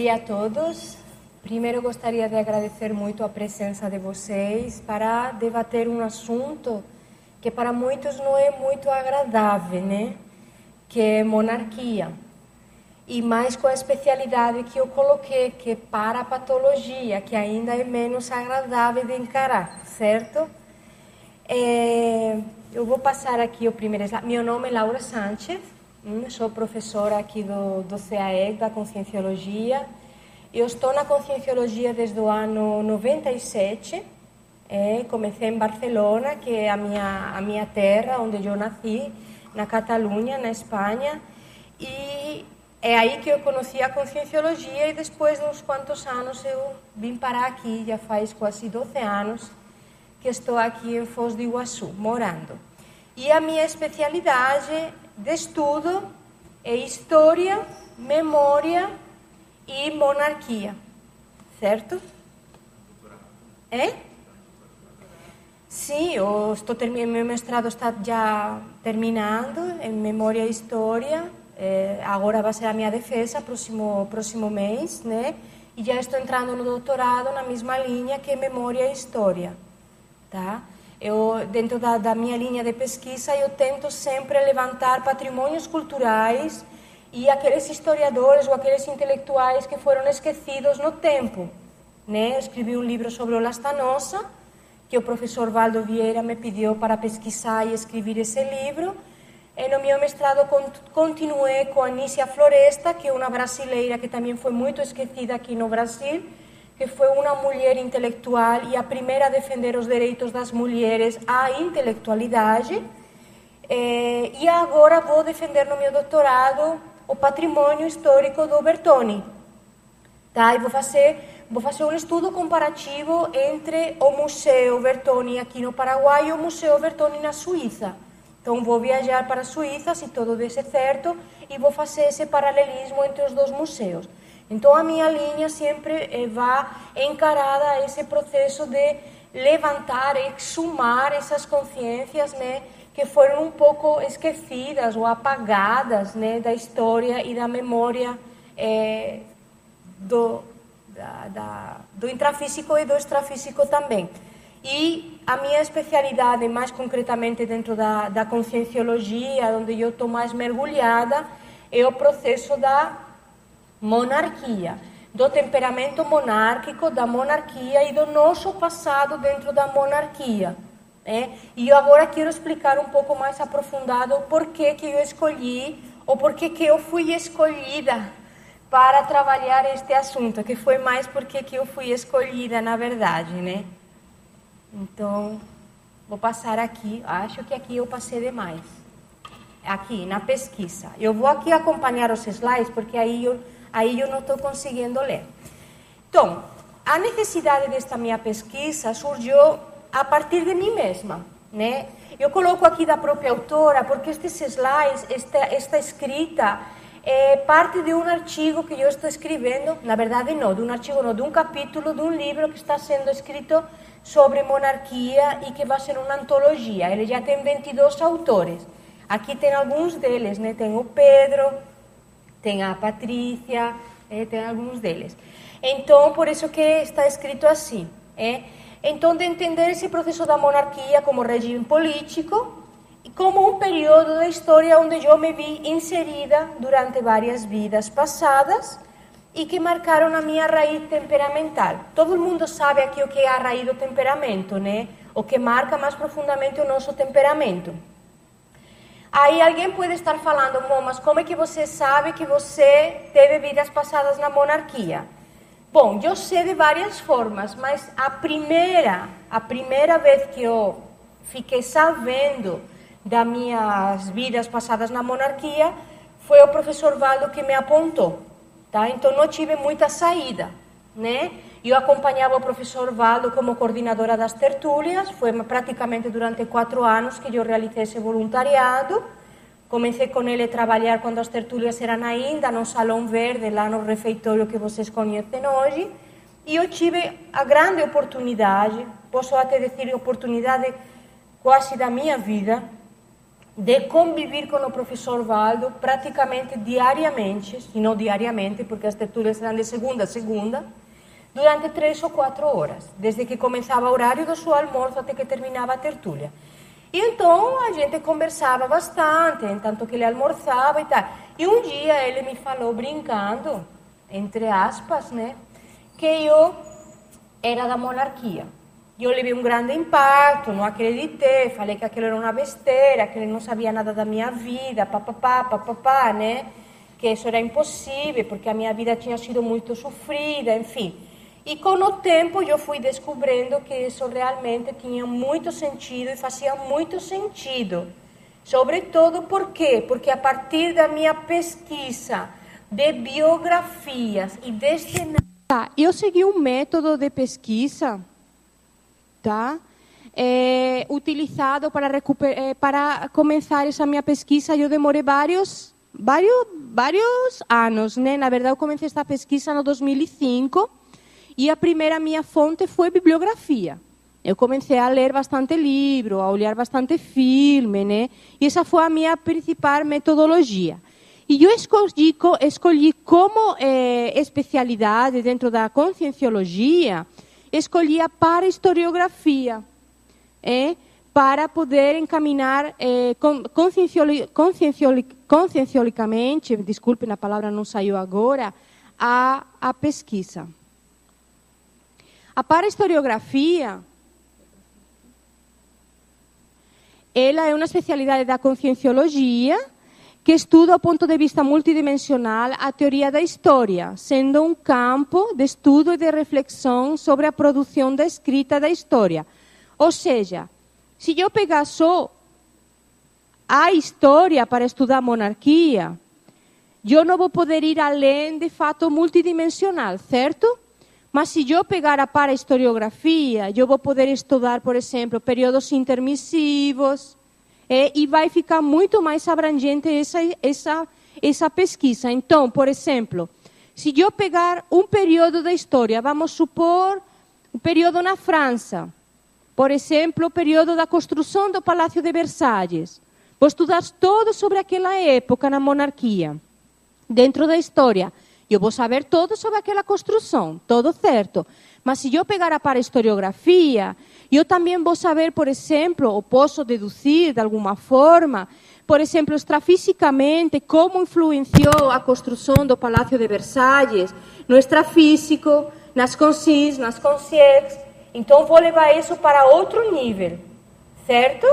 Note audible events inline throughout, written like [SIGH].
dia a todos. Primeiro gostaria de agradecer muito a presença de vocês para debater um assunto que para muitos não é muito agradável, né? Que é monarquia. E mais com a especialidade que eu coloquei, que é para a patologia, que ainda é menos agradável de encarar, certo? É, eu vou passar aqui o primeiro slide. Meu nome é Laura Sánchez, hum, sou professora aqui do, do da Conscienciologia. Eu estou na Conscienciologia desde o ano 97. É, comecei em Barcelona, que é a minha, a minha terra, onde eu nasci, na Catalunha, na Espanha. E é aí que eu conheci a Conscienciologia e depois de uns quantos anos eu vim parar aqui, já faz quase 12 anos que estou aqui em Foz do Iguaçu, morando. E a minha especialidade de estudo é História, Memória e Monarquia, certo? É? Sim, eu estou terminando, meu mestrado está já terminando em Memória e História. É, agora vai ser a minha defesa, próximo, próximo mês, né? E já estou entrando no doutorado na mesma linha que Memória e História. Tá? Eu, dentro da, da minha linha de pesquisa, eu tento sempre levantar patrimônios culturais e aqueles historiadores ou aqueles intelectuais que foram esquecidos no tempo. Né? Escrevi um livro sobre o Lastanosa, que o professor Valdo Vieira me pediu para pesquisar e escrever esse livro. E no meu mestrado continuei com a Floresta, que é uma brasileira que também foi muito esquecida aqui no Brasil, que foi uma mulher intelectual e a primeira a defender os direitos das mulheres à intelectualidade. Eh, e agora vou defender no meu doutorado o patrimônio histórico do Bertoni. Tá? E vou fazer, vou fazer um estudo comparativo entre o Museu Bertoni aqui no Paraguai e o Museu Bertoni na Suíça. Então vou viajar para a Suíça, se tudo der certo, e vou fazer esse paralelismo entre os dois museus. Então a minha linha sempre eh, vai encarada a esse processo de levantar, exumar essas consciências, né, que foram um pouco esquecidas ou apagadas, né, da história e da memória é, do da, da, do intrafísico e do extrafísico também. E a minha especialidade, mais concretamente dentro da, da conscienciologia, onde eu estou mais mergulhada, é o processo da monarquia, do temperamento monárquico, da monarquia e do nosso passado dentro da monarquia. Né? E eu agora quero explicar um pouco mais aprofundado o porquê que eu escolhi, ou porquê que eu fui escolhida para trabalhar este assunto, que foi mais porque que eu fui escolhida, na verdade, né? Então, vou passar aqui, acho que aqui eu passei demais. Aqui, na pesquisa. Eu vou aqui acompanhar os slides, porque aí eu aí eu não estou conseguindo ler. Então, a necessidade desta minha pesquisa surgiu a partir de mim mesma, né? Eu coloco aqui da própria autora, porque estes slides, esta, esta escrita, é parte de um artigo que eu estou escrevendo, na verdade não, de um artigo não, de um capítulo de um livro que está sendo escrito sobre monarquia e que vai ser uma antologia. Ele já tem 22 autores. Aqui tem alguns deles, né? Tem o Pedro, tem a Patrícia, é, tem alguns deles. Então, por isso que está escrito assim. Então, de entender esse processo da monarquia como regime político e como um período da história onde eu me vi inserida durante várias vidas passadas e que marcaram a minha raiz temperamental. Todo mundo sabe aqui o que é a raiz do temperamento, né? O que marca mais profundamente o nosso temperamento. Aí alguém pode estar falando, mas como é que você sabe que você teve vidas passadas na monarquia? Bom, eu sei de várias formas, mas a primeira, a primeira vez que eu fiquei sabendo das minhas vidas passadas na monarquia foi o professor Valdo que me apontou, tá? Então não tive muita saída, né? Eu acompanhava o professor Valdo como coordenadora das tertúlias, foi praticamente durante quatro anos que eu realizei esse voluntariado. Comecei com ele a trabalhar quando as tertúlias eram ainda no Salão Verde, lá no refeitório que vocês conhecem hoje. E eu tive a grande oportunidade, posso até dizer oportunidade quase da minha vida, de conviver com o professor Valdo praticamente diariamente, se não diariamente, porque as tertúlias eram de segunda a segunda, durante três ou quatro horas, desde que começava o horário do seu almoço até que terminava a tertúlia. E então a gente conversava bastante, enquanto que ele almoçava e tal. E um dia ele me falou, brincando, entre aspas, né, que eu era da monarquia. Eu levei um grande impacto, não acreditei, falei que aquilo era uma besteira, que ele não sabia nada da minha vida, papapá, papapá, né? Que isso era impossível, porque a minha vida tinha sido muito sofrida, enfim. E com o tempo eu fui descobrindo que isso realmente tinha muito sentido e fazia muito sentido. Sobretudo por quê? Porque a partir da minha pesquisa de biografias e deste... Tá, eu segui um método de pesquisa tá? É, utilizado para, recuperar, para começar essa minha pesquisa. Eu demorei vários, vários, vários anos, né? Na verdade, eu comecei esta pesquisa no 2005 e a primeira minha fonte foi bibliografia. Eu comecei a ler bastante livro, a olhar bastante filme, né? E essa foi a minha principal metodologia. E eu escolhi, escolhi como eh, especialidade dentro da conscienciologia escolhi a para historiografia, é, para poder encaminhar conscienciolicamente, desculpe, a palavra não saiu agora, a, a pesquisa. A para historiografia ela é uma especialidade da conscienciologia que estuda, do ponto de vista multidimensional, a teoria da história, sendo um campo de estudo e de reflexão sobre a produção da escrita da história. Ou seja, se eu pegar só a história para estudar a monarquia, eu não vou poder ir além de fato multidimensional, certo? Mas se eu pegar a para historiografia, eu vou poder estudar, por exemplo, períodos intermissivos, é, e vai ficar muito mais abrangente essa, essa, essa pesquisa. Então, por exemplo, se eu pegar um período da história, vamos supor um período na França, por exemplo, o período da construção do Palácio de Versalhes, vou estudar todo sobre aquela época na monarquia, dentro da história. Eu vou saber todo sobre aquela construção, todo certo. Mas se eu pegar para historiografia, eu também vou saber, por exemplo, ou posso deduzir de alguma forma, por exemplo, extrafisicamente, como influenciou a construção do Palácio de Versalhes no extrafísico, nas consciências, nas consciências. Então, vou levar isso para outro nível, certo?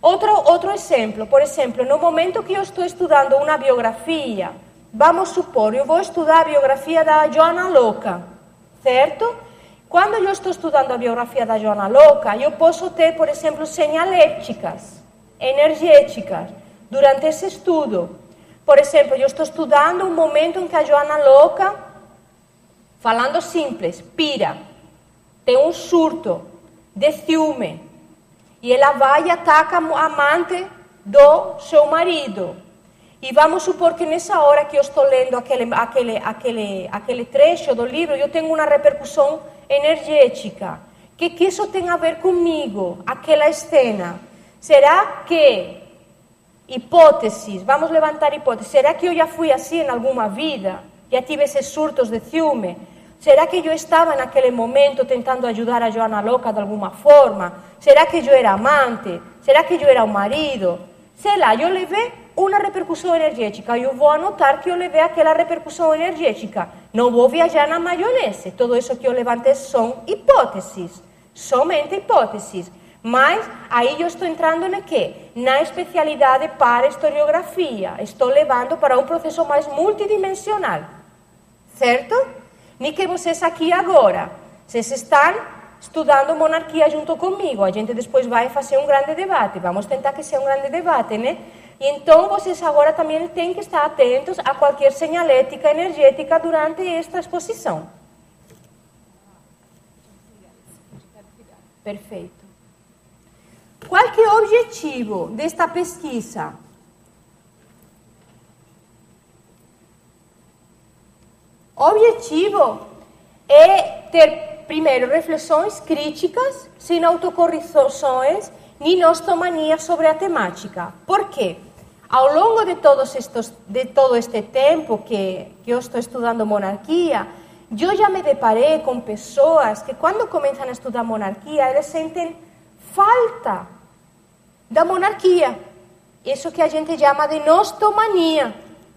Outro, outro exemplo, por exemplo, no momento que eu estou estudando uma biografia, vamos supor, eu vou estudar a biografia da Joana Louca, certo? Quando eu estou estudando a biografia da Joana Louca, eu posso ter, por exemplo, señaléticas, energéticas, durante esse estudo. Por exemplo, eu estou estudando um momento em que a Joana Louca, falando simples, pira, tem um surto de ciúme, e ela vai e ataca a amante do seu marido. E vamos supor que nessa hora que eu estou lendo aquele, aquele, aquele, aquele trecho do livro, eu tenho uma repercussão energética. O que, que isso tem a ver comigo, aquela cena? Será que, hipóteses, vamos levantar hipóteses, será que eu já fui assim em alguma vida? Já tive esses surtos de ciúme? Será que eu estava naquele momento tentando ajudar a Joana Louca de alguma forma? Será que eu era amante? Será que eu era o marido? Sei lá, eu levei uma repercussão energética. Eu vou anotar que eu levei aquela repercussão energética. Não vou viajar na maionese. Tudo isso que eu levantei são hipóteses. Somente hipóteses. Mas aí eu estou entrando na quê? Na especialidade para historiografia. Estou levando para um processo mais multidimensional. Certo? Nem que vocês aqui agora, vocês estão estudando monarquia junto comigo. A gente depois vai fazer um grande debate. Vamos tentar que seja um grande debate, né? Então vocês agora também têm que estar atentos a qualquer señalética energética durante esta exposição. Perfeito. Qual que é o objetivo desta pesquisa? O objetivo é ter primeiro, reflexões críticas, sem autocorreções, ninostomania sobre a temática. Por quê? Ao longo de, todos estos, de todo este tempo que, que eu estou estudando monarquia, eu já me deparei com pessoas que, quando começam a estudar monarquia, eles sentem falta da monarquia. Isso que a gente chama de nostomania,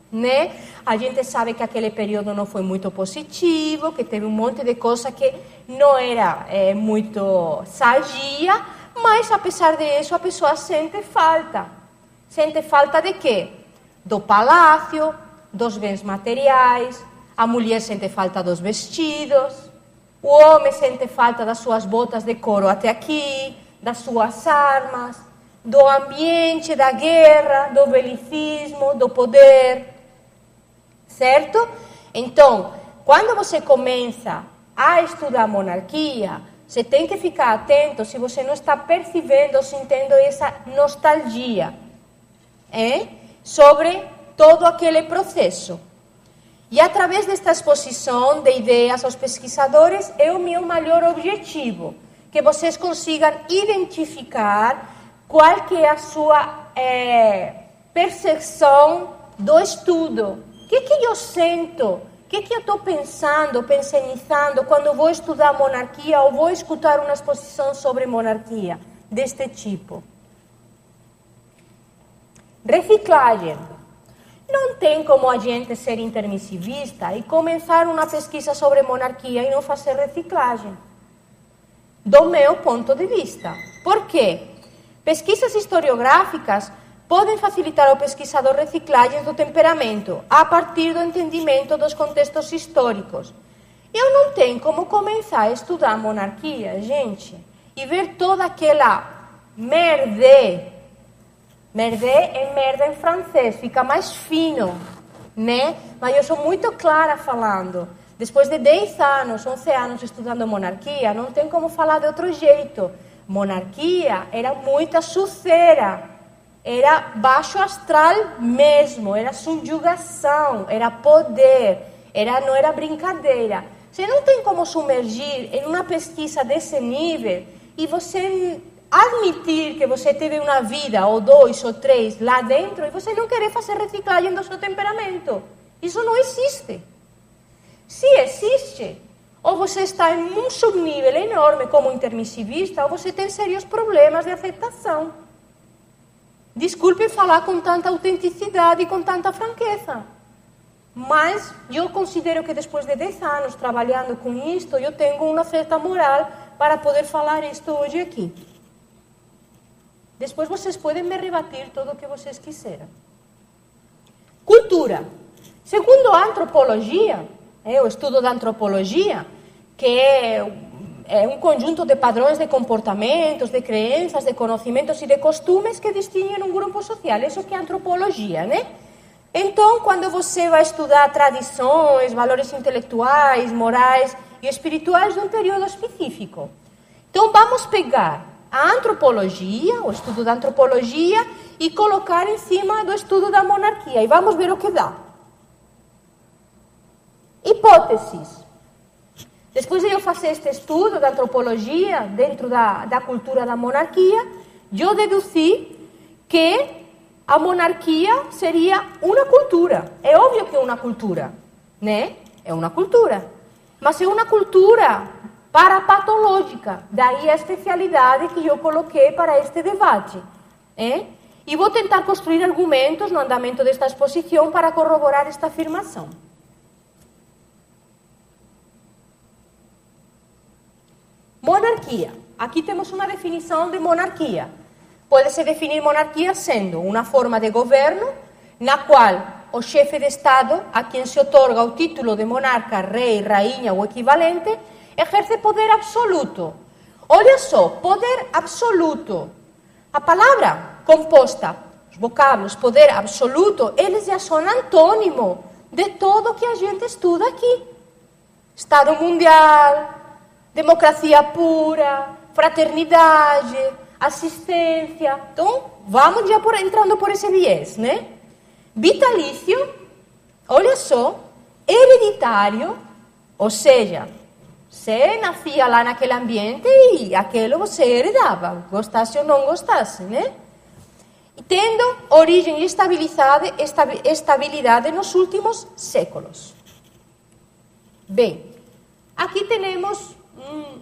né? A gente sabe que aquele período não foi muito positivo, que teve um monte de coisa que não era é, muito sadia, mas apesar disso a pessoa sente falta. Sente falta de quê? Do palácio, dos bens materiais, a mulher sente falta dos vestidos, o homem sente falta das suas botas de couro até aqui, das suas armas, do ambiente da guerra, do belicismo, do poder. Certo? Então, quando você começa a estudar monarquia, você tem que ficar atento se você não está percebendo sentindo essa nostalgia é? sobre todo aquele processo. E através desta exposição de ideias aos pesquisadores é o meu maior objetivo, que vocês consigam identificar qual que é a sua é, percepção do estudo. O que, que eu sinto? O que, que eu estou pensando, pensionizando quando vou estudar monarquia ou vou escutar uma exposição sobre monarquia deste tipo? Reciclagem. Não tem como a gente ser intermissivista e começar uma pesquisa sobre monarquia e não fazer reciclagem. Do meu ponto de vista. Por quê? Pesquisas historiográficas podem facilitar ao pesquisador reciclagens do temperamento a partir do entendimento dos contextos históricos. Eu não tenho como começar a estudar monarquia, gente, e ver toda aquela merde Merde é merda em francês, fica mais fino, né? Mas eu sou muito clara falando. Depois de 10 anos, 11 anos estudando monarquia, não tem como falar de outro jeito. Monarquia era muita suceira, era baixo astral mesmo, era subjugação, era poder, era, não era brincadeira. Você não tem como sumergir em uma pesquisa desse nível e você admitir que você teve uma vida, ou dois, ou três, lá dentro, e você não querer fazer reciclagem do seu temperamento. Isso não existe. Se existe, ou você está em um subnível enorme como intermissivista, ou você tem sérios problemas de aceitação. Desculpe falar com tanta autenticidade e com tanta franqueza. Mas eu considero que depois de 10 anos trabalhando com isto, eu tenho uma certa moral para poder falar isto hoje aqui. Depois vocês podem me rebatir todo o que vocês quiserem. Cultura. Segundo a antropologia, é o estudo da antropologia, que é, é um conjunto de padrões de comportamentos, de crenças, de conhecimentos e de costumes que distinguem um grupo social. Isso que é antropologia, né? Então, quando você vai estudar tradições, valores intelectuais, morais e espirituais de um período específico. Então, vamos pegar a antropologia, o estudo da antropologia, e colocar em cima do estudo da monarquia. E vamos ver o que dá. Hipóteses. Depois de eu fazer este estudo da antropologia dentro da, da cultura da monarquia, eu deduzi que a monarquia seria uma cultura. É óbvio que é uma cultura, né? É uma cultura. Mas é uma cultura parapatológica. Daí a especialidade que eu coloquei para este debate. É? E vou tentar construir argumentos no andamento desta exposição para corroborar esta afirmação. Monarquia. Aqui temos uma definição de monarquia. Pode-se definir monarquia sendo uma forma de governo na qual o chefe de Estado, a quem se otorga o título de monarca, rei, rainha ou equivalente, ejerce poder absoluto. Olha só, poder absoluto. A palavra composta, os vocábulos poder absoluto, eles já são antônimo de tudo que a gente estuda aqui. Estado mundial, democracia pura, fraternidade, assistência. Então, vamos já por, entrando por esse viés, né? Vitalício, olha só, hereditário, ou seja, Você nascia lá naquele ambiente e aquilo você herdava, gostasse ou não gostasse, né? E tendo origem e estabilidade, estabilidade nos últimos séculos. Bem, aqui temos um,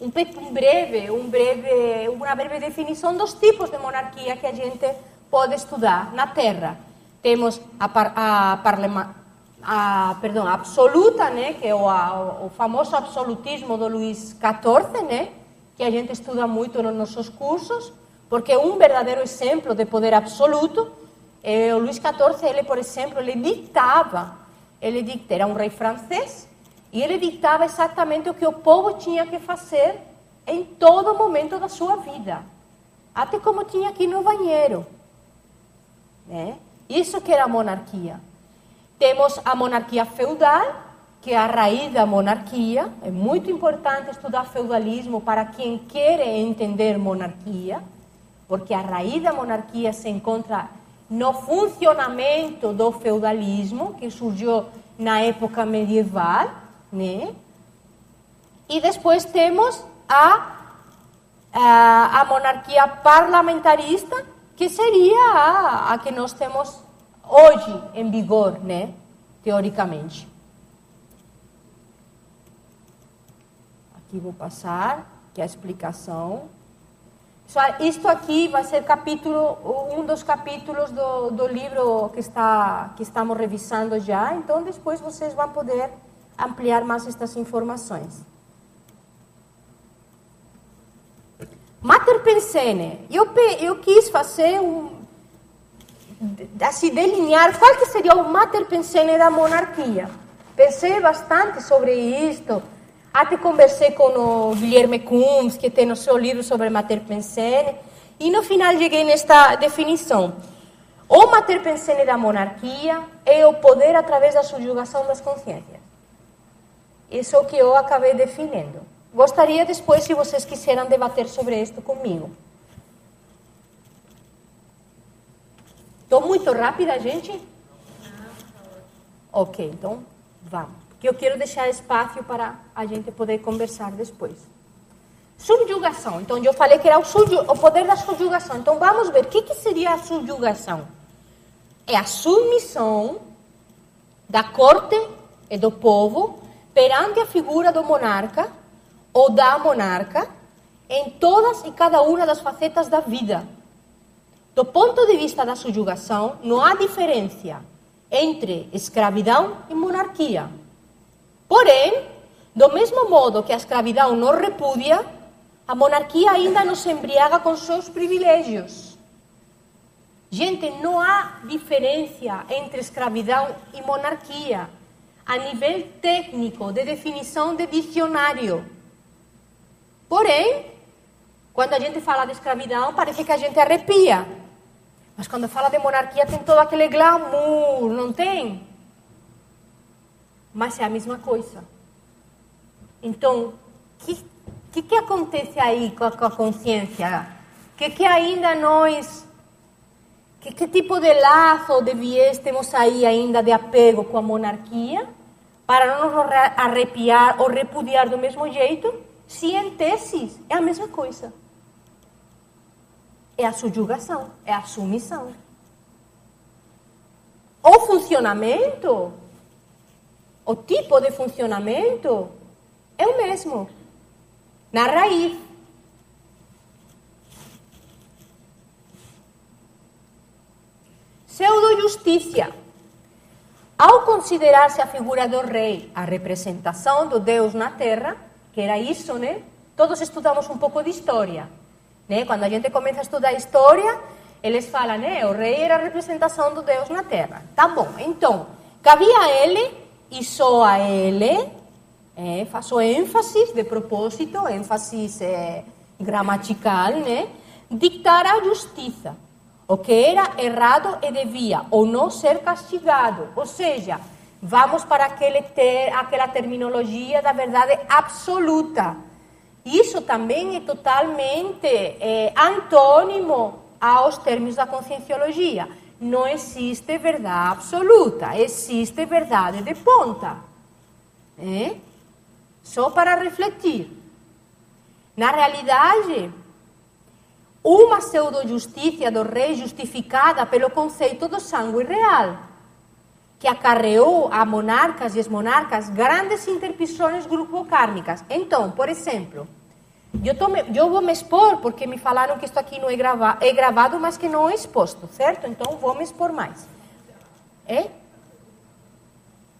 um, um, breve, um breve, uma breve definição dos tipos de monarquia que a gente pode estudar na Terra. Temos a, par, a, parlema, a, perdão, a absoluta, né, que é o, a, o famoso absolutismo do Luís XIV, né, que a gente estuda muito nos nossos cursos, porque um verdadeiro exemplo de poder absoluto é o Luís XIV, ele, por exemplo, ele dictava, ele dictava, era um rei francês, e ele dictava exatamente o que o povo tinha que fazer em todo momento da sua vida, até como tinha ir no banheiro. Né? Isso que era a monarquia. Temos a monarquia feudal, que é a raiz da monarquia. É muito importante estudar feudalismo para quem quer entender monarquia, porque a raiz da monarquia se encontra no funcionamento do feudalismo, que surgiu na época medieval, né? E depois temos a, a, a monarquia parlamentarista, que seria a, a que nós temos hoje em vigor, né? Teoricamente. Aqui vou passar, que é a explicação. Isto aqui vai ser capítulo, um dos capítulos do, do livro que, está, que estamos revisando já, então depois vocês vão poder ampliar mais estas informações. Mater Pensene, eu, eu quis fazer um, assim, delinear qual que seria o mater pensene da monarquia. Pensei bastante sobre isto, até conversei com o Guilherme Kunz, que tem o seu livro sobre mater pensene, e no final cheguei nesta definição. O mater pensene da monarquia é o poder através da subjugação das consciências. Isso é o que eu acabei definindo. Gostaria depois, se vocês quiserem debater sobre isto comigo. Estou muito rápida, gente? Ok, então vamos. Porque eu quero deixar espaço para a gente poder conversar depois. Subjugação. Então, eu falei que era o, o poder da subjugação. Então, vamos ver o que, que seria a subjugação. É a submissão da corte e do povo perante a figura do monarca ou da monarca em todas e cada uma das facetas da vida do ponto de vista da subjugação, não há diferença entre escravidão e monarquia. Porém, do mesmo modo que a escravidão não repudia, a monarquia ainda nos embriaga com seus privilégios. Gente, não há diferença entre escravidão e monarquia a nível técnico, de definição de dicionário. Porém, quando a gente fala de escravidão, parece que a gente arrepia. Mas quando fala de monarquia tem todo aquele glamour, não tem? Mas é a mesma coisa. Então, o que, que, que, acontece aí com a, com a consciência? O que, que ainda nós. Que, que tipo de laço, de viés temos aí ainda de apego com a monarquia? Para não nos arrepiar ou repudiar do mesmo jeito? Se em teses é a mesma coisa é a subjugação, é a submissão. O funcionamento, o tipo de funcionamento é o mesmo, na raiz. Pseudo-justiça. Ao considerar-se a figura do rei a representação do Deus na terra, que era isso, né? Todos estudamos um pouco de história. Né? Quando a gente começa a estudar história, eles falam, né? O rei era a representação do Deus na terra. Tá bom, então, cabia ele e só a ele, é, faço ênfase de propósito, ênfase é, gramatical, né? Dictar a justiça. O que era errado e devia ou não ser castigado. Ou seja, vamos para aquele ter, aquela terminologia da verdade absoluta isso também é totalmente é, antônimo aos termos da conscienciologia. Não existe verdade absoluta, existe verdade de ponta. É? Só para refletir. Na realidade, uma pseudo-justiça do rei justificada pelo conceito do sangue real, que acarreou a monarcas e ex-monarcas grandes interrupções grupo-kármicas. Então, por exemplo, eu, tô, eu, vou me expor porque me falaram que isto aqui não é, grava, é gravado, mas que não é exposto, certo? Então, vou me expor mais. É?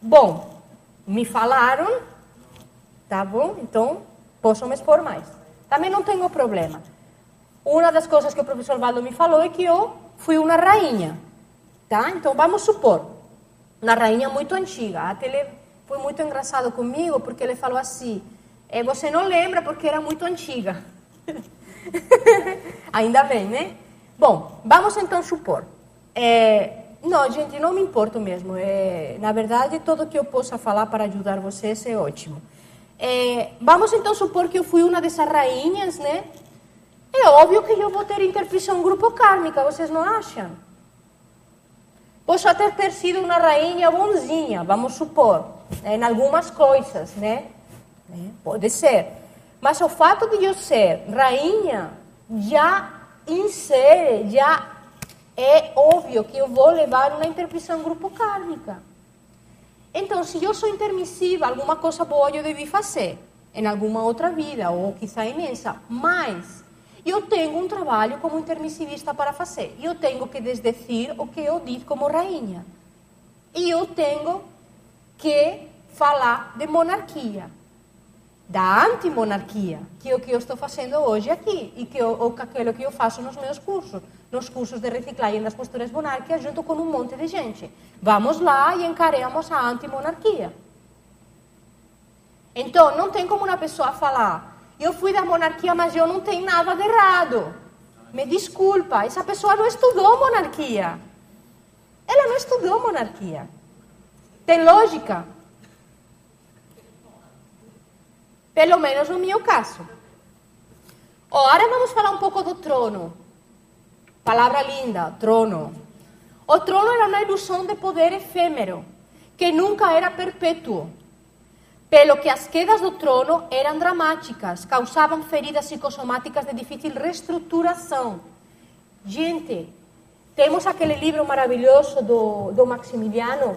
Bom, me falaram, tá bom? Então, posso me expor mais. Também não tenho problema. Uma das coisas que o professor Valdo me falou é que eu fui uma rainha, tá? Então, vamos supor, uma rainha muito antiga. Até ele foi muito engraçado comigo porque ele falou assim: é, você não lembra porque era muito antiga. [LAUGHS] Ainda bem, né? Bom, vamos então supor. É, não, gente, não me importo mesmo. É, na verdade, tudo que eu possa falar para ajudar vocês é ótimo. É, vamos então supor que eu fui uma dessas rainhas, né? É óbvio que eu vou ter interpretação grupo kármica, vocês não acham? Posso até ter sido uma rainha bonzinha, vamos supor, em algumas coisas, né? Né? Pode ser. Mas o fato de eu ser rainha já insere, já é óbvio que eu vou levar uma interpretação grupo kármica. Então, se eu sou intermissiva, alguma coisa boa eu devi fazer em alguma outra vida, ou quizá imensa, mas eu tenho um trabalho como intermissivista para fazer. Eu tenho que desdecir o que eu disse como rainha. E eu tenho que falar de monarquia da antimonarquia, que é o que eu estou fazendo hoje aqui e que ou aquilo que eu faço nos meus cursos, nos cursos de reciclagem das posturas monárquicas, junto com um monte de gente. Vamos lá e encaremos a antimonarquia. Então, não tem como uma pessoa falar, eu fui da monarquia, mas eu não tenho nada de errado. Me desculpa, essa pessoa não estudou monarquia. Ela não estudou monarquia. Tem lógica? Pelo menos no meu caso. Agora vamos falar um pouco do trono. Palavra linda, trono. O trono era uma ilusão de poder efêmero, que nunca era perpétuo. Pelo que as quedas do trono eram dramáticas, causavam feridas psicossomáticas de difícil reestruturação. Gente, temos aquele livro maravilhoso do, do Maximiliano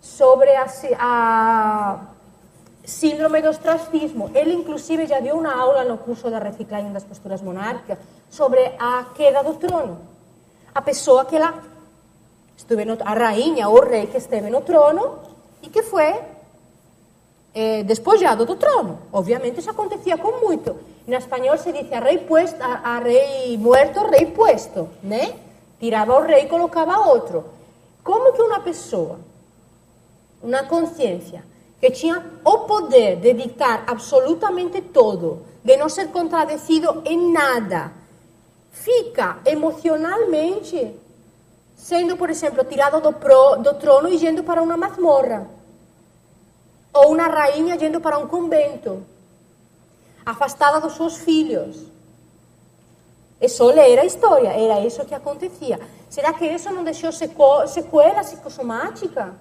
sobre a, a síndrome do ostracismo. Ele, inclusive, já deu uma aula no curso da reciclagem das posturas monárquicas sobre a queda do trono. A pessoa que ela a rainha ou rei que esteve no trono e que foi eh, despojado do trono. Obviamente isso acontecia com muito. Em espanhol se diz a rei, puesto, a, a rei muerto, rei puesto, né? Tirava o rei e colocava outro. Como que uma pessoa, uma consciência, que tinha o poder de dictar absolutamente todo, de não ser contradecido em nada, fica emocionalmente sendo, por exemplo, tirado do, pro, do trono e indo para uma masmorra, ou uma rainha indo para um convento, afastada dos seus filhos. É só ler a história, era isso que acontecia. Será que isso não deixou sequela psicossomática?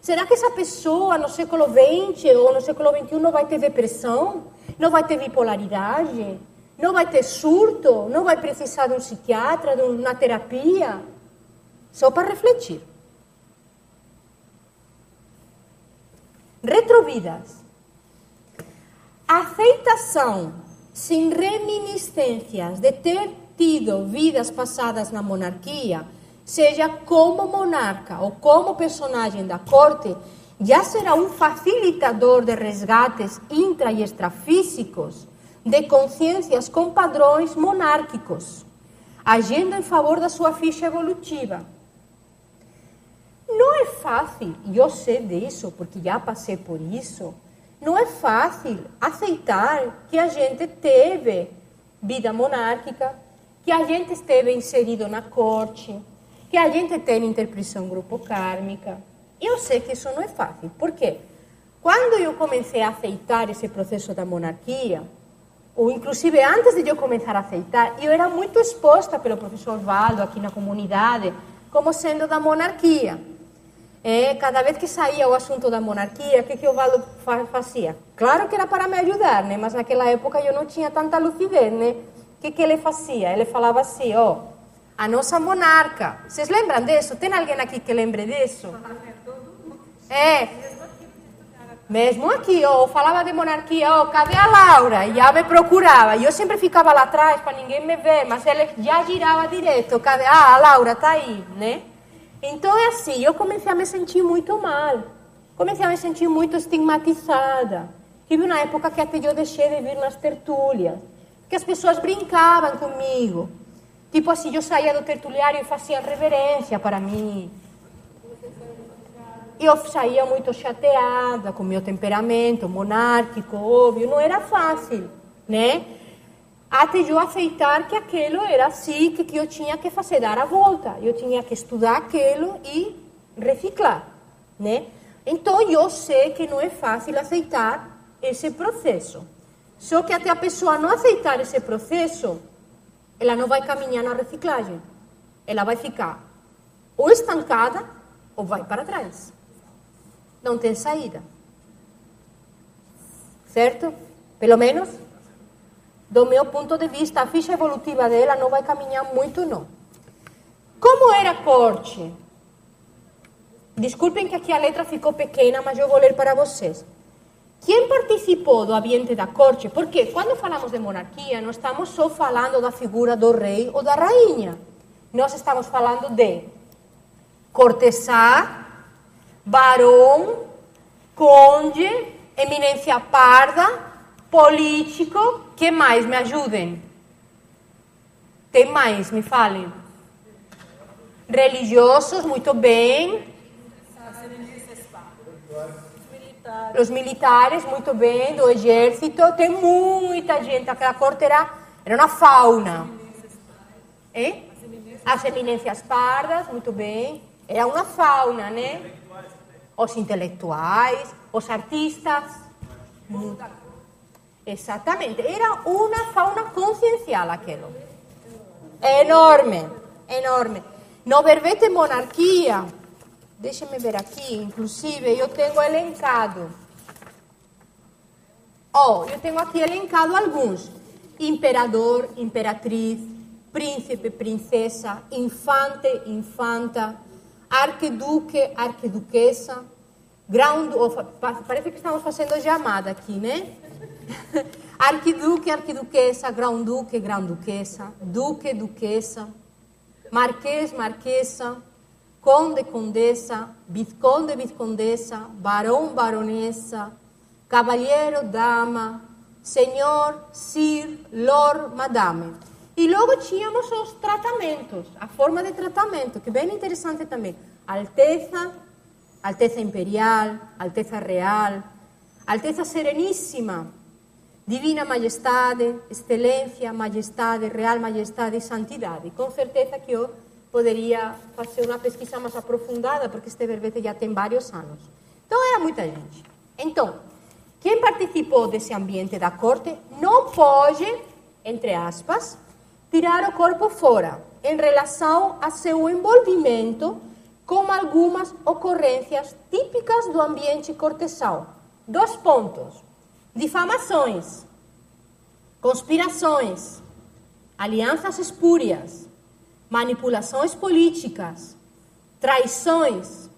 Será que essa pessoa no século XX ou no século XXI não vai ter depressão? Não vai ter bipolaridade? Não vai ter surto? Não vai precisar de um psiquiatra, de uma terapia? Só para refletir. Retrovidas. Aceitação sem reminiscências de ter tido vidas passadas na monarquia seja como monarca ou como personagem da corte, já será um facilitador de resgates intra e extrafísicos de consciências com padrões monárquicos, agindo em favor da sua ficha evolutiva. Não é fácil, eu sei disso, porque já passei por isso, não é fácil aceitar que a gente teve vida monárquica, que a gente esteve inserido na corte, que a gente tem interpretação grupo kármica. Eu sei que isso não é fácil. Por quê? Quando eu comecei a aceitar esse processo da monarquia, ou inclusive antes de eu começar a aceitar, eu era muito exposta pelo professor Valdo aqui na comunidade como sendo da monarquia. É, cada vez que saía o assunto da monarquia, o que, que o Valdo fazia? Claro que era para me ajudar, né? mas naquela época eu não tinha tanta lucidez. Né? O que, que ele fazia? Ele falava assim, ó, oh, a nossa monarca. Vocês lembram disso? Tem alguém aqui que lembre disso? É. Mesmo aqui, ó, falava de monarquia, ó, cadê a Laura? E já me procurava. E eu sempre ficava lá atrás para ninguém me ver, mas ele já girava direto. Cadê? Ah, a Laura tá aí, né? Então é assim, eu comecei a me sentir muito mal. Comecei a me sentir muito estigmatizada. Tive uma época que até eu deixei de vir nas tertúlias, que as pessoas brincavam comigo. Tipo assim, eu saía do tertuliário e fazia reverência para mim. Eu saía muito chateada com meu temperamento monárquico, óbvio, não era fácil, né? Até eu aceitar que aquilo era assim, que, eu tinha que fazer, dar a volta. Eu tinha que estudar aquilo e reciclar, né? Então, eu sei que não é fácil aceitar esse processo. Só que até a pessoa não aceitar esse processo, ela não vai caminhar na reciclagem. Ela vai ficar ou estancada ou vai para trás. Não tem saída. Certo? Pelo menos do meu ponto de vista, a ficha evolutiva dela não vai caminhar muito, não. Como era corte? Desculpem que aqui a letra ficou pequena, mas eu vou ler para vocês. Quem participou do ambiente da corte? Porque quando falamos de monarquia, não estamos só falando da figura do rei ou da rainha. Nós estamos falando de cortesã, barão, conde, eminência parda, político, que mais? Me ajudem. Tem mais, me falem. Religiosos, muito bem. Os militares, muito bem, do exército. Tem muita gente. Aquela corte era, era uma fauna. É? As eminências pardas, muito bem. Era uma fauna, né? Os intelectuais, os artistas. Exatamente, era uma fauna consciencial aquilo. Enorme, enorme. No monarquia, deixa-me ver aqui, inclusive eu tenho elencado. Oh, eu tenho aqui elencado alguns: imperador, imperatriz, príncipe, princesa, infante, infanta, arquiduque, arquiduquesa, grão, parece que estamos fazendo chamada aqui, né? [LAUGHS] Arquiduque, arquiduquesa, grão-duque, grão-duquesa, duque, duquesa, marquês, marquesa, conde, condessa, visconde, viscondessa, barão, baronesa, cavalheiro, dama, senhor, sir, lord, madame. E logo tínhamos os tratamentos, a forma de tratamento, que é bem interessante também. Alteza, Alteza Imperial, Alteza Real, Alteza Sereníssima, Divina Majestade, Excelência, Majestade, Real Majestade e Santidade. Com certeza que eu poderia fazer uma pesquisa mais aprofundada, porque este verbete já tem vários anos. Então, era muita gente. Então, quem participou desse ambiente da corte não pode, entre aspas, tirar o corpo fora em relação a seu envolvimento com algumas ocorrências típicas do ambiente cortesão. Dois pontos. Difamações, conspirações, alianças espúrias, manipulações políticas, traições,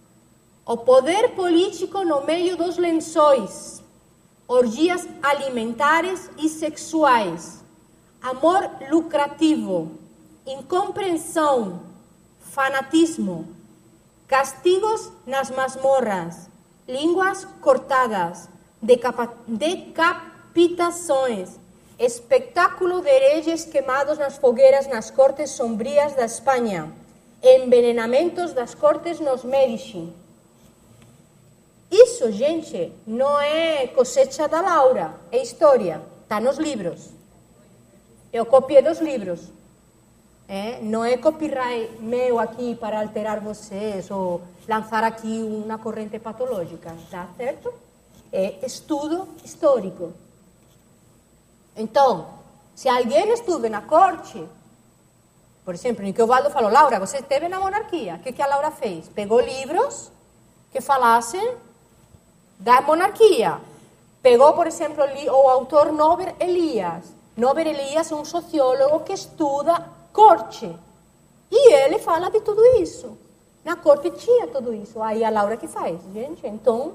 o poder político no meio dos lençóis, orgias alimentares e sexuais, amor lucrativo, incompreensão, fanatismo, castigos nas masmorras, línguas cortadas, decapitações, espectáculo de hereges quemados nas fogueiras nas cortes sombrias da Espanha, envenenamentos das cortes nos Medici. Isso, gente, não é cosecha da Laura, é história, está nos livros. Eu copiei dos livros. É, não é copyright meu aqui para alterar vocês ou lançar aqui uma corrente patológica, tá certo? é estudo histórico. Então, se alguém estuda na corte, por exemplo, em que o Valdo falou, Laura, você esteve na monarquia, o que, que a Laura fez? Pegou livros que falassem da monarquia. Pegou, por exemplo, o autor Nober Elias. Nober Elias é um sociólogo que estuda corte. E ele fala de tudo isso. Na corte tinha tudo isso. Aí a Laura que faz, gente. Então,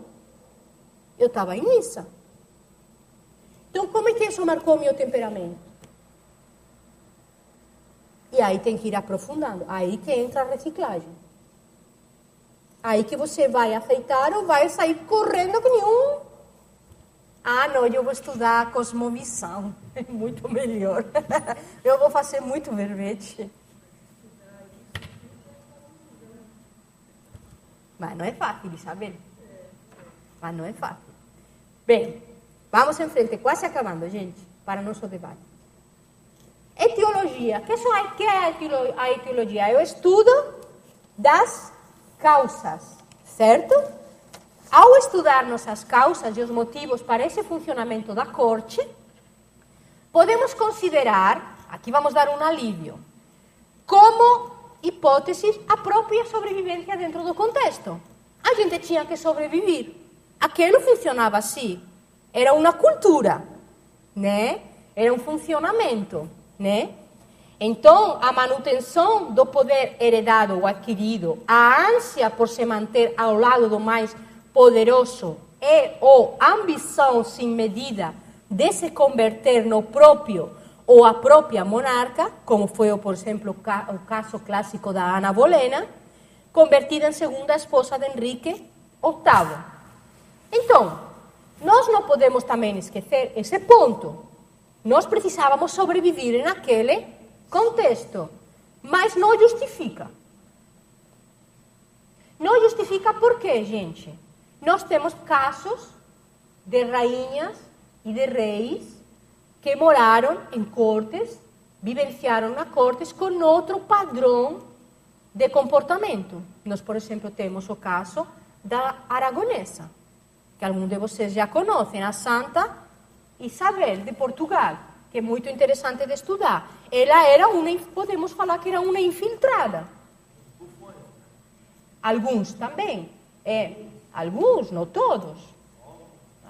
eu estava em missa. Então, como é que isso marcou meu temperamento? E aí tem que ir aprofundando. Aí que entra a reciclagem. Aí que você vai aceitar ou vai sair correndo que nenhum. Ah, não, eu vou estudar cosmovisão. [LAUGHS] É muito melhor. [LAUGHS] Eu vou fazer muito verbete. Mas não é fácil, Isabel. Mas não é fácil. Bem, vamos em frente, quase acabando, gente, para nosso debate. Etiologia. O que é a etiologia? O estudo das causas, certo? Ao estudarmos as causas e os motivos para esse funcionamento da corte, podemos considerar, aqui vamos dar um alívio, como hipóteses a própria sobrevivência dentro do contexto. A gente tinha que sobreviver. Aquilo funcionava assim. Era uma cultura, né? Era um funcionamento, né? Então, a manutenção do poder heredado ou adquirido, a ânsia por se manter ao lado do mais poderoso e ou ambição sem medida de se converter no próprio ou a própria monarca, como foi, por exemplo, o caso clássico da Ana Bolena, convertida em segunda esposa de Henrique VIII. Então, nós não podemos também esquecer esse ponto. Nós precisávamos sobreviver naquele contexto, mas não justifica. Não justifica por quê, gente? Nós temos casos de rainhas e de reis que moraram em cortes, vivenciaram na cortes com outro padrão de comportamento. Nós, por exemplo, temos o caso da aragonesa, que alguns de vocês já conhecem, a Santa Isabel de Portugal, que é muito interessante de estudar. Ela era uma, podemos falar que era uma infiltrada. Alguns também. É, alguns, não todos.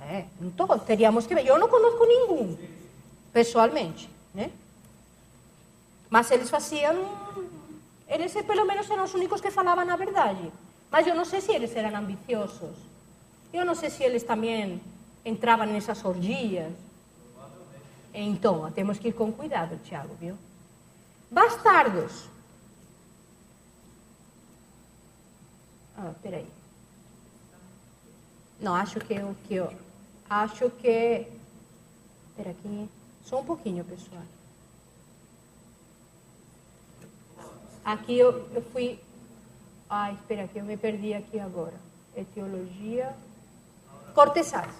É, não todos. Teríamos que ver. Eu não conheço nenhum pessoalmente, né? Mas eles faziam, eles pelo menos eram os únicos que falavam a verdade. Mas eu não sei se eles eram ambiciosos. Eu não sei se eles também entravam nessas orgias. Então, temos que ir com cuidado, Tiago, viu? Bastardos. Ah, peraí. Não, acho que eu, que eu acho que. Espera aqui. Só um pouquinho, pessoal. Aqui eu, eu fui. Ai, espera aqui, eu me perdi aqui agora. Etiologia. Cortesãs.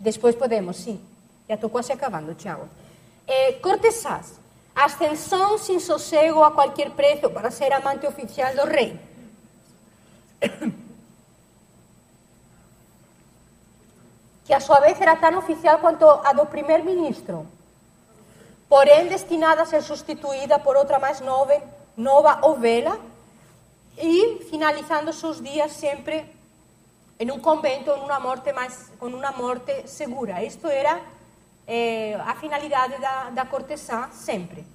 Depois podemos, sim. Já estou quase acabando, Tiago. É, cortesãs. Ascensão sem sossego a qualquer preço para ser amante oficial do rei. [COUGHS] que a sua vez era tão oficial quanto a do primeiro-ministro, porém destinada a ser substituída por outra mais nova, nova ou vela, e finalizando seus dias sempre em um convento com uma morte mais com uma morte segura. Isto era eh, a finalidade da, da cortesã sempre.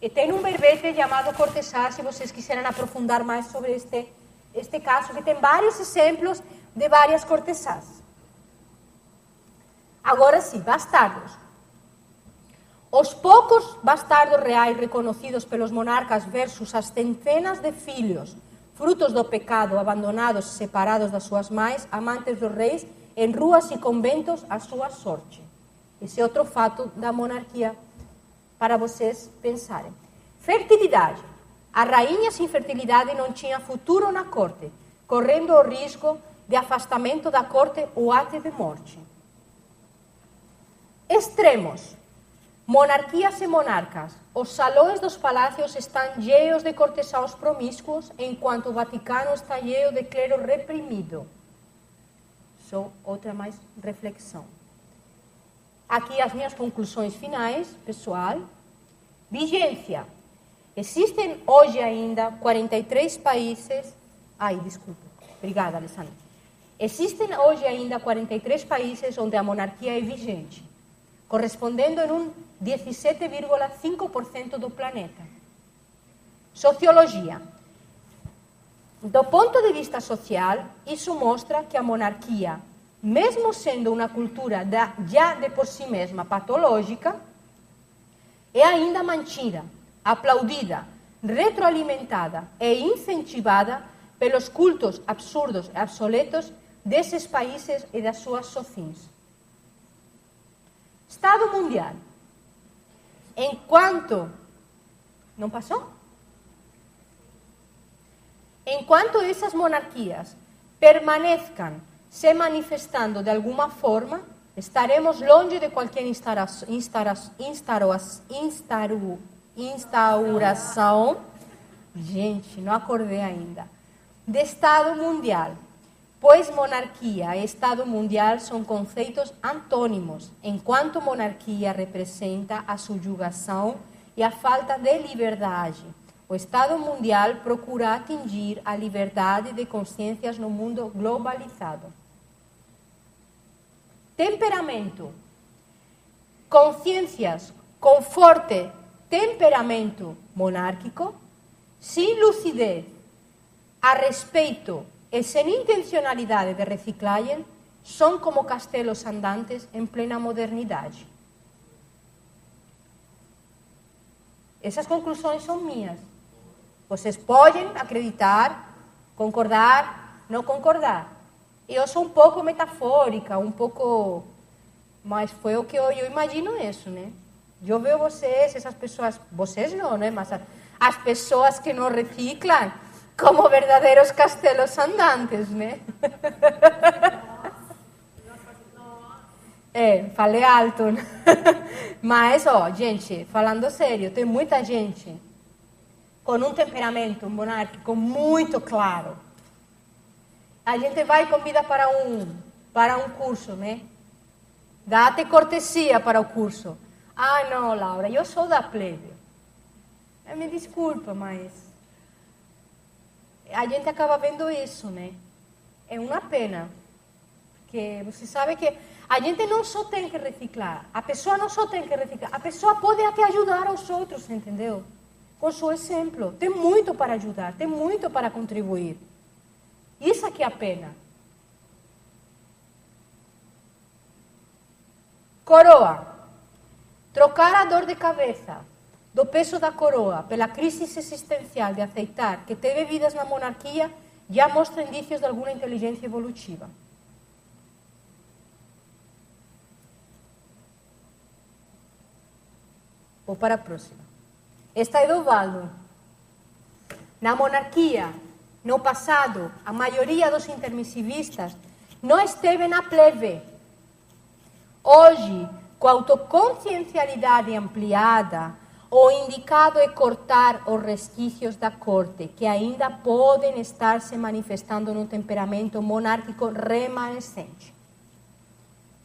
E tem um verbete chamado cortesã, se vocês quiserem aprofundar mais sobre este, este caso, que tem vários exemplos de várias cortesãs. Agora sim, bastardos. Os poucos bastardos reais reconocidos pelos monarcas versus as centenas de filhos, frutos do pecado, abandonados separados das suas mães, amantes dos reis, em ruas e conventos, a sua sorte. Esse é outro fato da monarquia para vocês pensarem. Fertilidade. A rainha sem fertilidade não tinha futuro na corte, correndo o risco de afastamento da corte ou até de morte. Extremos. Monarquías e monarcas. Os salões dos palácios estão cheios de cortesãos promíscuos, enquanto o Vaticano está cheio de clero reprimido. Só outra mais reflexão. Aqui as minhas conclusões finais, pessoal. Vigência. Existem hoje ainda 43 países. Ai, desculpa. Obrigada, Alessandra. Existem hoje ainda 43 países onde a monarquia é vigente, correspondendo em um 17,5% do planeta. Sociologia. Do ponto de vista social, isso mostra que a monarquia, mesmo sendo uma cultura já de por si mesma patológica, é ainda mantida, aplaudida, retroalimentada e incentivada pelos cultos absurdos e obsoletos desses países e das suas sofins. Estado Mundial. Enquanto. Não passou? Enquanto essas monarquias permanezcan se manifestando de alguma forma, estaremos longe de qualquer instauração, gente, não acordei ainda, de Estado Mundial, pois monarquia e Estado Mundial são conceitos antônimos, enquanto monarquia representa a subjugação e a falta de liberdade. O Estado mundial procura atingir a liberdade de consciências no mundo globalizado. Temperamento. Consciências com forte temperamento monárquico, sem lucidez, a respeito e sem intencionalidade de reciclagem, são como castelos andantes em plena modernidade. Essas conclusões são minhas. Vocês podem acreditar, concordar, não concordar. Eu sou um pouco metafórica, um pouco. Mas foi o que eu, eu imagino isso, né? Eu vejo vocês, essas pessoas, vocês não, né? Mas as pessoas que não reciclam, como verdadeiros castelos andantes, né? [LAUGHS] É, falei alto. [LAUGHS] Mas, ó, gente, falando sério, tem muita gente com um temperamento monárquico muito claro. A gente vai e convida para um, para um curso, né? Dá-te cortesia para o curso. Ah, não, Laura, eu sou da plebe. Me desculpa, mas a gente acaba vendo isso, né? É uma pena. Porque você sabe que a gente não só tem que reciclar, a pessoa não só tem que reciclar, a pessoa pode até ajudar os outros, entendeu? com seu exemplo. Tem muito para ajudar, tem muito para contribuir. Isso aqui é a pena. Coroa. Trocar a dor de cabeça do peso da coroa pela crise existencial de aceitar que teve vidas na monarquia já mostra indícios de alguma inteligência evolutiva. Vou para a próxima. Está Edovaldo. Na monarquia, no passado, a maioria dos intermissivistas não esteve na plebe. Hoje, com a autoconsciencialidade ampliada, o indicado é cortar os resquícios da corte, que ainda podem estar se manifestando no temperamento monárquico remanescente.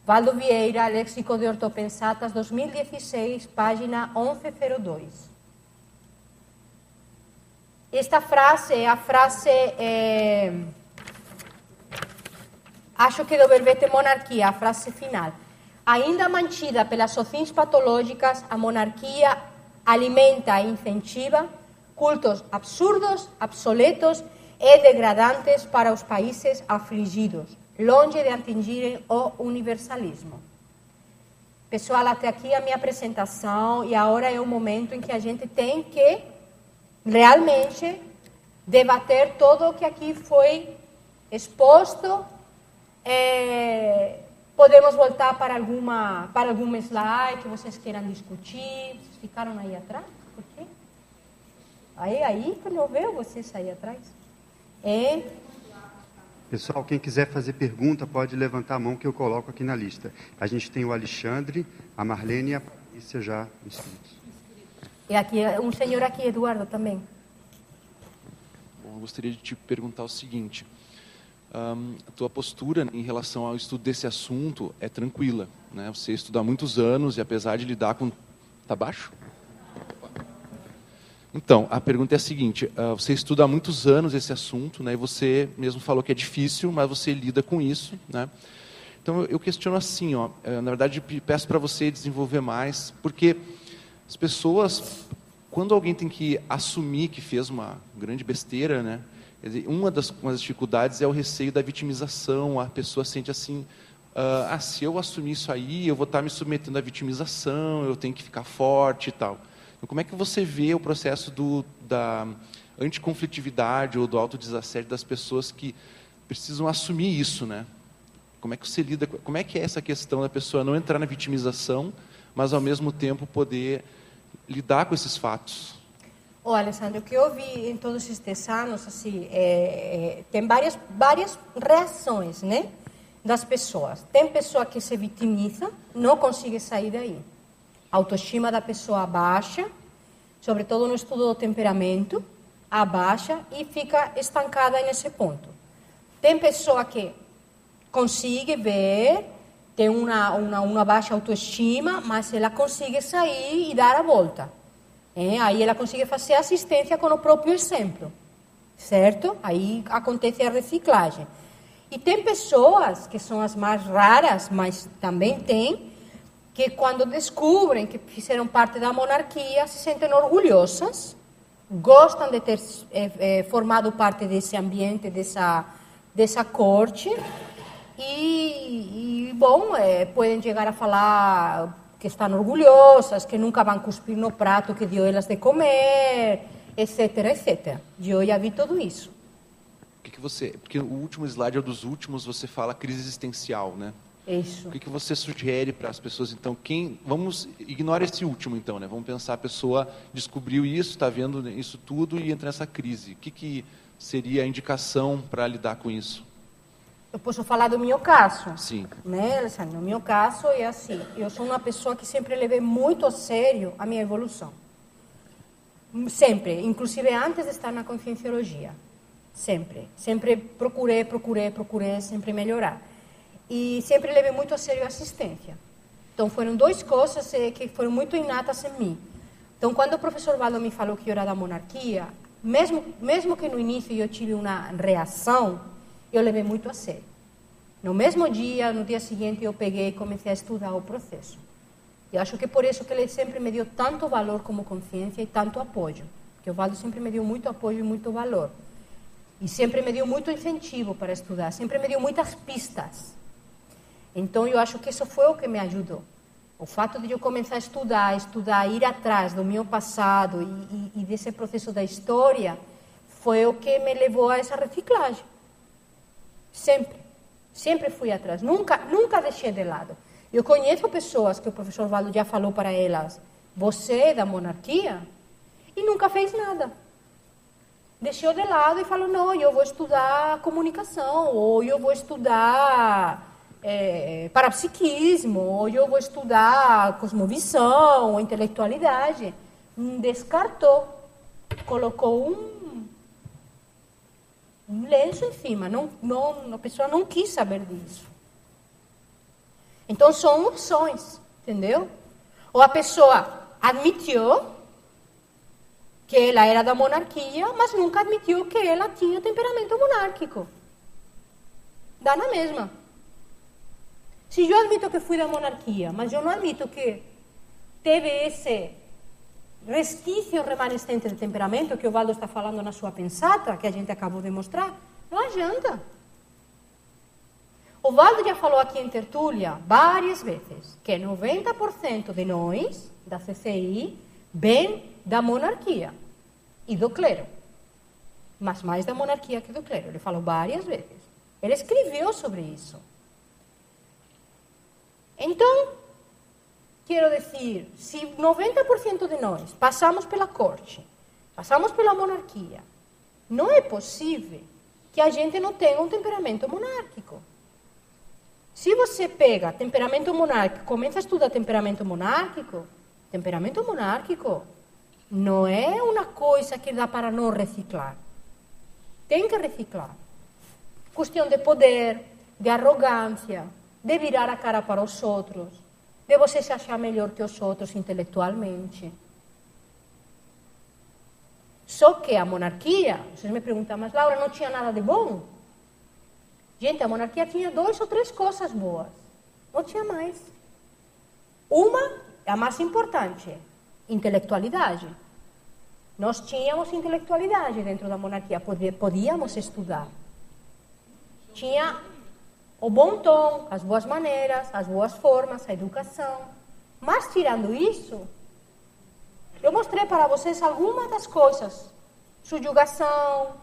Valdo Vieira, Léxico de Ortopensatas, 2016, página 1102. Esta frase a frase, é, acho que do verbete monarquia, a frase final. Ainda mantida pelas socins patológicas, a monarquia alimenta e incentiva cultos absurdos, obsoletos e degradantes para os países afligidos, longe de atingirem o universalismo. Pessoal, até aqui a minha apresentação e agora é o momento em que a gente tem que realmente debater todo o que aqui foi exposto. É, podemos voltar para alguma para algum slide que vocês queiram discutir. Vocês ficaram aí atrás? Por quê? Aí, aí que não veio vocês aí atrás. É. Pessoal, quem quiser fazer pergunta pode levantar a mão que eu coloco aqui na lista. A gente tem o Alexandre, a Marlene e a Patrícia já inscritos. E aqui, um senhor aqui, Eduardo, também. Bom, eu gostaria de te perguntar o seguinte. Um, a tua postura em relação ao estudo desse assunto é tranquila, né? Você estuda há muitos anos e apesar de lidar com... Tá baixo? Então, a pergunta é a seguinte: uh, você estuda há muitos anos esse assunto, né? E você mesmo falou que é difícil, mas você lida com isso, né? Então, eu questiono assim, ó, na verdade, peço para você desenvolver mais, porque as pessoas, quando alguém tem que assumir que fez uma grande besteira, né? Uma das, uma das dificuldades é o receio da vitimização. A pessoa sente assim: uh, ah, se eu assumir isso aí, eu vou estar me submetendo à vitimização, eu tenho que ficar forte e tal. Então, como é que você vê o processo do, da anticonflitividade ou do autodesassédio das pessoas que precisam assumir isso, né? Como é que você lida, como é que é essa questão da pessoa não entrar na vitimização, mas ao mesmo tempo poder lidar com esses fatos? Oh, Alessandro, o que eu vi em todos estes anos, assim, é, é, tem várias, várias reações, né, das pessoas. Tem pessoa que se vitimiza, não consegue sair daí. A autoestima da pessoa baixa, sobretudo no estudo do temperamento, abaixa e fica estancada nesse ponto. Tem pessoa que consegue ver, tem uma, uma, uma baixa autoestima, mas ela consegue sair e dar a volta. É, aí ela consegue fazer assistência com o próprio exemplo, certo? Aí acontece a reciclagem. E tem pessoas que são as mais raras, mas também tem, que quando descobrem que fizeram parte da monarquia se sentem orgulhosas, gostam de ter é, é, formado parte desse ambiente, dessa, dessa corte, e, e bom, é, podem chegar a falar que estão orgulhosas, que nunca vão cuspir no prato que deu elas de comer, etc, etc. Eu já vi tudo isso. O que, que você, porque o último slide é dos últimos, você fala crise existencial, né? Isso. O que, que você sugere para as pessoas, então, quem, vamos, ignora esse último, então, né? Vamos pensar, a pessoa descobriu isso, está vendo isso tudo e entra nessa crise. O que, que seria a indicação para lidar com isso? Eu posso falar do meu caso. Sim. Né, Alessandro? No meu caso é assim. Eu sou uma pessoa que sempre levei muito a sério a minha evolução. Sempre. Inclusive antes de estar na conscienciologia. Sempre. Sempre procurei, procurei, procurei sempre melhorar. E sempre levei muito a sério a assistência. Então foram duas coisas eh, que foram muito inatas em mim. Então quando o professor Valdo me falou que eu era da monarquia, mesmo, mesmo que no início eu tive uma reação, eu levei muito a sério. No mesmo dia, no dia seguinte, eu peguei e comecei a estudar o processo. Eu acho que é por isso que ele sempre me deu tanto valor como consciência e tanto apoio. Porque o Valdo sempre me deu muito apoio e muito valor. E sempre me deu muito incentivo para estudar, sempre me deu muitas pistas. Então eu acho que isso foi o que me ajudou. O fato de eu começar a estudar, estudar, ir atrás do meu passado e, e, e desse processo da história, foi o que me levou a essa reciclagem. Sempre. Sempre fui atrás. Nunca, nunca deixei de lado. Eu conheço pessoas que o professor Valdo já falou para elas: você é da monarquia? E nunca fez nada. Deixou de lado e falou: não, eu vou estudar comunicação, ou eu vou estudar é, parapsiquismo, ou eu vou estudar cosmovisão, ou intelectualidade. Descartou. Colocou um lenço em cima. Não, não, a pessoa não quis saber disso. Então são opções, entendeu? Ou a pessoa admitiu que ela era da monarquia, mas nunca admitiu que ela tinha temperamento monárquico. Dá na mesma. Se eu admito que fui da monarquia, mas eu não admito que teve esse resquício remanescente de temperamento que o Valdo está falando na sua pensata, que a gente acabou de mostrar, não adianta. O Valdo já falou aqui em tertúlia várias vezes que 90% de nós, da CCI, vem da monarquia e do clero. Mas mais da monarquia que do clero. Ele falou várias vezes. Ele escreveu sobre isso. Então, Quero dizer, se 90% de nós passamos pela corte, passamos pela monarquia, não é possível que a gente não tenha um temperamento monárquico. Se você pega temperamento monárquico, começa a estudar temperamento monárquico, temperamento monárquico não é uma coisa que dá para não reciclar. Tem que reciclar. Questão de poder, de arrogância, de virar a cara para os outros de você se achar melhor que os outros intelectualmente. Só que a monarquia, vocês me perguntam, mas Laura, não tinha nada de bom? Gente, a monarquia tinha duas ou três coisas boas. Não tinha mais. Uma, a mais importante, intelectualidade. Nós tínhamos intelectualidade dentro da monarquia, podíamos estudar. Tinha o bom tom, as boas maneiras, as boas formas, a educação. Mas, tirando isso, eu mostrei para vocês algumas das coisas: subjugação,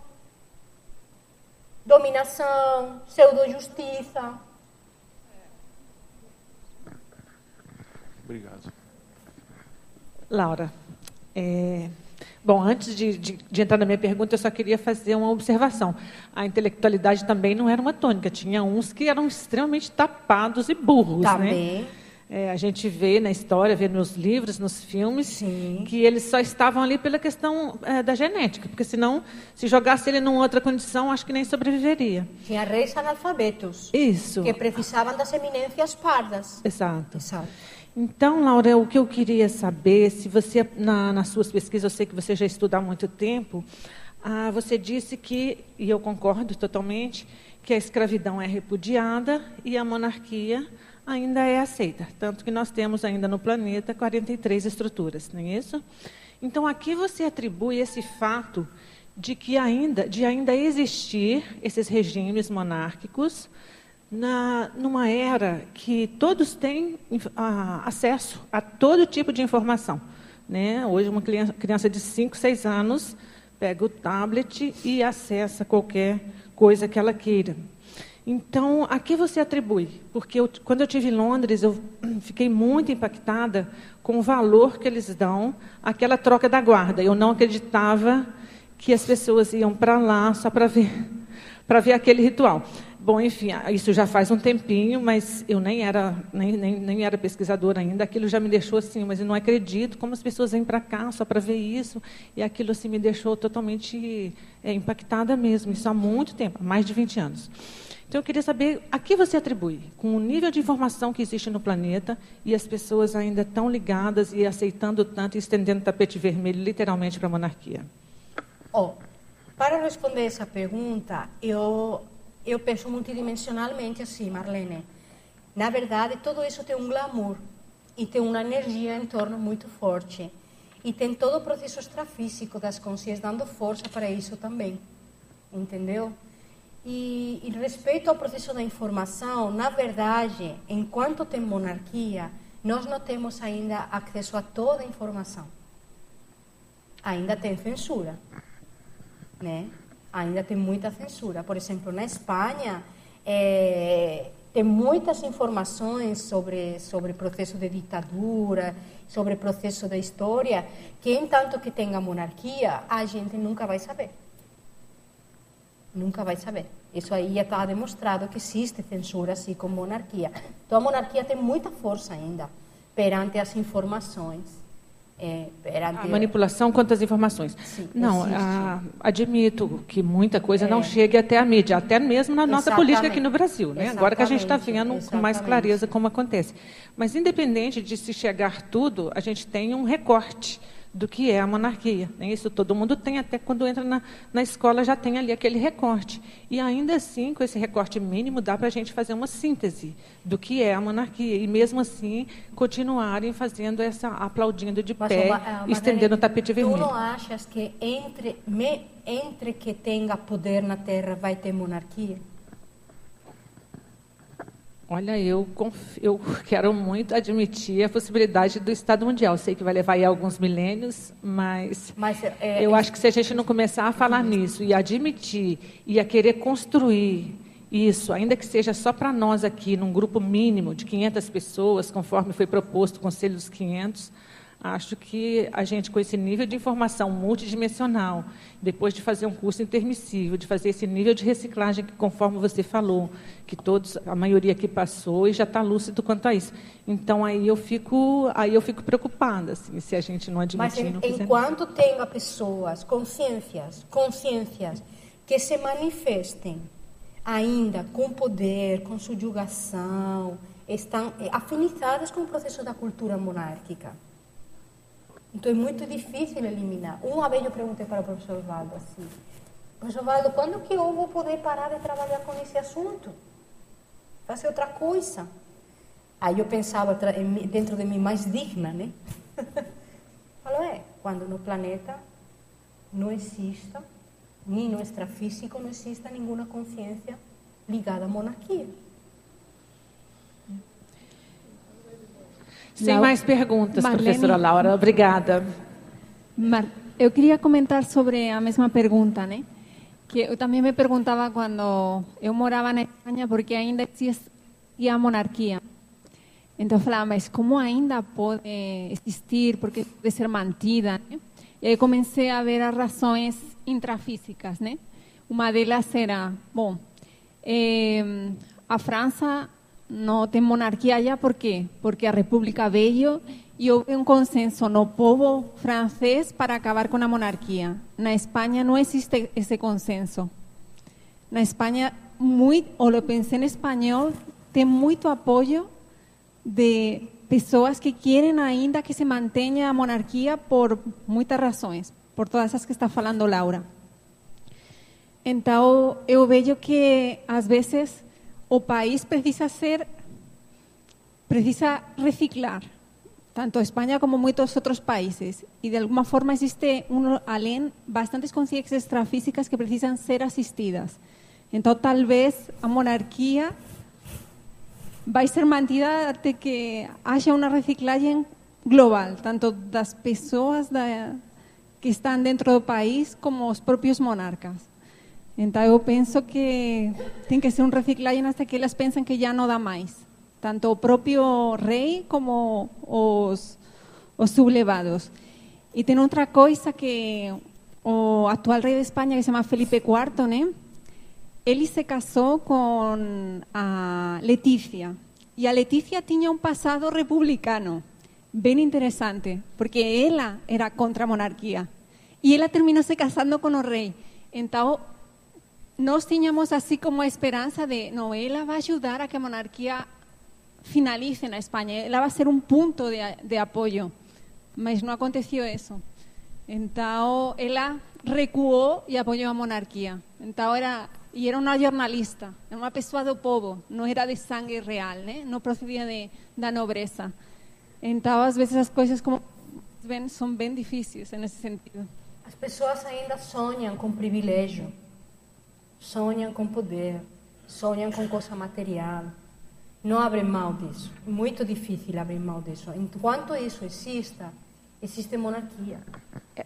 dominação, pseudo-justiça. Obrigado. Laura, é, Bom, antes de, de, de, entrar na minha pergunta, eu só queria fazer uma observação. A intelectualidade também não era uma tônica. Tinha uns que eram extremamente tapados e burros, né? também. né? É, a gente vê na história, vê nos livros, nos filmes, Sim. que eles só estavam ali pela questão é, da genética, porque senão, se jogasse ele numa outra condição, acho que nem sobreviveria. Tinha reis analfabetos. Isso. Que precisavam das eminências pardas. Exato. Exato. Então, Laura, o que eu queria saber, se você, na, nas suas pesquisas, eu sei que você já estuda há muito tempo, ah, você disse que, e eu concordo totalmente, que a escravidão é repudiada e a monarquia ainda é aceita. Tanto que nós temos ainda no planeta 43 estruturas, não é isso? Então, aqui você atribui esse fato de que ainda, de ainda existir esses regimes monárquicos na, numa era que todos têm a, acesso a todo tipo de informação. Né? Hoje, uma criança, criança de 5, 6 anos pega o tablet e acessa qualquer coisa que ela queira. Então, a que você atribui? Porque eu, quando eu estive em Londres, eu [CLEARS THROAT] fiquei muito impactada com o valor que eles dão àquela troca da guarda. Eu não acreditava que as pessoas iam para lá só para ver, [LAUGHS] para ver aquele ritual. Bom, enfim, isso já faz um tempinho, mas eu nem era, nem, nem, nem era pesquisadora ainda. Aquilo já me deixou assim, mas eu não acredito como as pessoas vêm para cá só para ver isso. E aquilo assim me deixou totalmente é, impactada mesmo. Isso há muito tempo, mais de 20 anos. Então eu queria saber a que você atribui, com o nível de informação que existe no planeta e as pessoas ainda tão ligadas e aceitando tanto e estendendo tapete vermelho literalmente para a monarquia. Oh, para responder essa pergunta, eu eu penso multidimensionalmente assim, Marlene. Na verdade, tudo isso tem um glamour e tem uma energia em torno muito forte. E tem todo o processo extrafísico das consciências dando força para isso também. Entendeu? E, e respeito ao processo da informação, na verdade, enquanto tem monarquia, nós não temos ainda acesso a toda a informação. Ainda tem censura, né? Ainda tem muita censura. Por exemplo, na Espanha, é, tem muitas informações sobre sobre processo de ditadura, sobre processo da história, que em tanto que tenha monarquia, a gente nunca vai saber. Nunca vai saber. Isso aí já está demonstrado que existe censura assim com monarquia. Então a monarquia tem muita força ainda perante as informações. É, a manipulação quanto às informações. Sim, não, a, admito que muita coisa é. não chegue até a mídia, até mesmo na nossa Exatamente. política aqui no Brasil. Né? Agora que a gente está vendo Exatamente. com mais clareza como acontece. Mas, independente de se chegar tudo, a gente tem um recorte do que é a monarquia. Né? Isso todo mundo tem, até quando entra na, na escola já tem ali aquele recorte. E ainda assim, com esse recorte mínimo, dá para a gente fazer uma síntese do que é a monarquia. E mesmo assim, continuarem fazendo essa, aplaudindo de mas, pé, uh, estendendo o tapete vermelho. Tu não achas que entre, me, entre que tenha poder na Terra vai ter monarquia? Olha, eu, eu quero muito admitir a possibilidade do Estado Mundial. Sei que vai levar aí alguns milênios, mas, mas é, eu é... acho que se a gente não começar a falar nisso e admitir e a querer construir isso, ainda que seja só para nós aqui, num grupo mínimo de 500 pessoas, conforme foi proposto o Conselho dos 500, Acho que a gente, com esse nível de informação multidimensional, depois de fazer um curso intermissível, de fazer esse nível de reciclagem, que, conforme você falou, que todos, a maioria que passou e já está lúcido quanto a isso. Então, aí eu fico, aí eu fico preocupada, assim, se a gente não admitir. Mas, em, enquanto tenha pessoas, consciências, consciências, que se manifestem ainda com poder, com subjugação, estão afinizadas com o processo da cultura monárquica Então é muito difícil eliminar. Uma vez eu perguntei para o professor Valdo assim, professor Valdo, quando que eu vou poder parar de trabalhar com esse assunto? Fazer outra coisa. Aí eu pensava dentro de mim mais digna, né? [LAUGHS] Falou, é, quando no planeta não exista, nem no extrafísico, não exista nenhuma consciência ligada à monarquia. Sem mais perguntas, Marlene, professora Laura. Obrigada. Mar, eu queria comentar sobre a mesma pergunta, né? Que eu também me perguntava quando eu morava na Espanha, porque ainda existia a monarquia. Então eu falava, mas como ainda pode existir, porque pode ser mantida, né? E aí comecei a ver as razões intrafísicas, né? Uma delas era, bom, eh, a França não tem monarquia já, por quê? Porque a República veio e houve um consenso no povo francês para acabar com a monarquia. Na Espanha não existe esse consenso. Na Espanha, muito, ou lo pensei em espanhol, tem muito apoio de pessoas que querem ainda que se mantenha a monarquia por muitas razões, por todas as que está falando Laura. Então, eu vejo que às vezes o país precisa ser, precisa reciclar, tanto España como muchos otros países. Y de alguna forma existe, un, além, bastantes consciências extrafísicas que precisan ser asistidas. Entonces, tal vez a monarquía vai ser mantida até que haja uma reciclagem global, tanto das pessoas da, que estão dentro do país como os próprios monarcas. Então, eu penso que tem que ser um reciclagem até que elas pensem que já não dá mais. Tanto o próprio rei como os, os sublevados. E tem outra coisa que o atual rei de Espanha, que se chama Felipe IV, né? ele se casou com a Letícia. E a Letícia tinha um passado republicano, bem interessante, porque ela era contra a monarquia. E ela terminou se casando com o rei. Então, nós tínhamos assim como a esperança de, não, ela vai ajudar a que a monarquia finalize na Espanha, ela vai ser um ponto de, de apoio, mas não aconteceu isso. Então, ela recuou e apoiou a monarquia. Então, era, e era uma jornalista, era uma pessoa do povo, não era de sangue real, né? não procedia de, da nobreza. Então, às vezes, as coisas como ven, são bem difíceis nesse sentido. As pessoas ainda sonham com privilégio sonham com poder, sonham com coisa material. Não abrem mão disso. É muito difícil abrir mão disso. Enquanto isso exista, existe monarquia.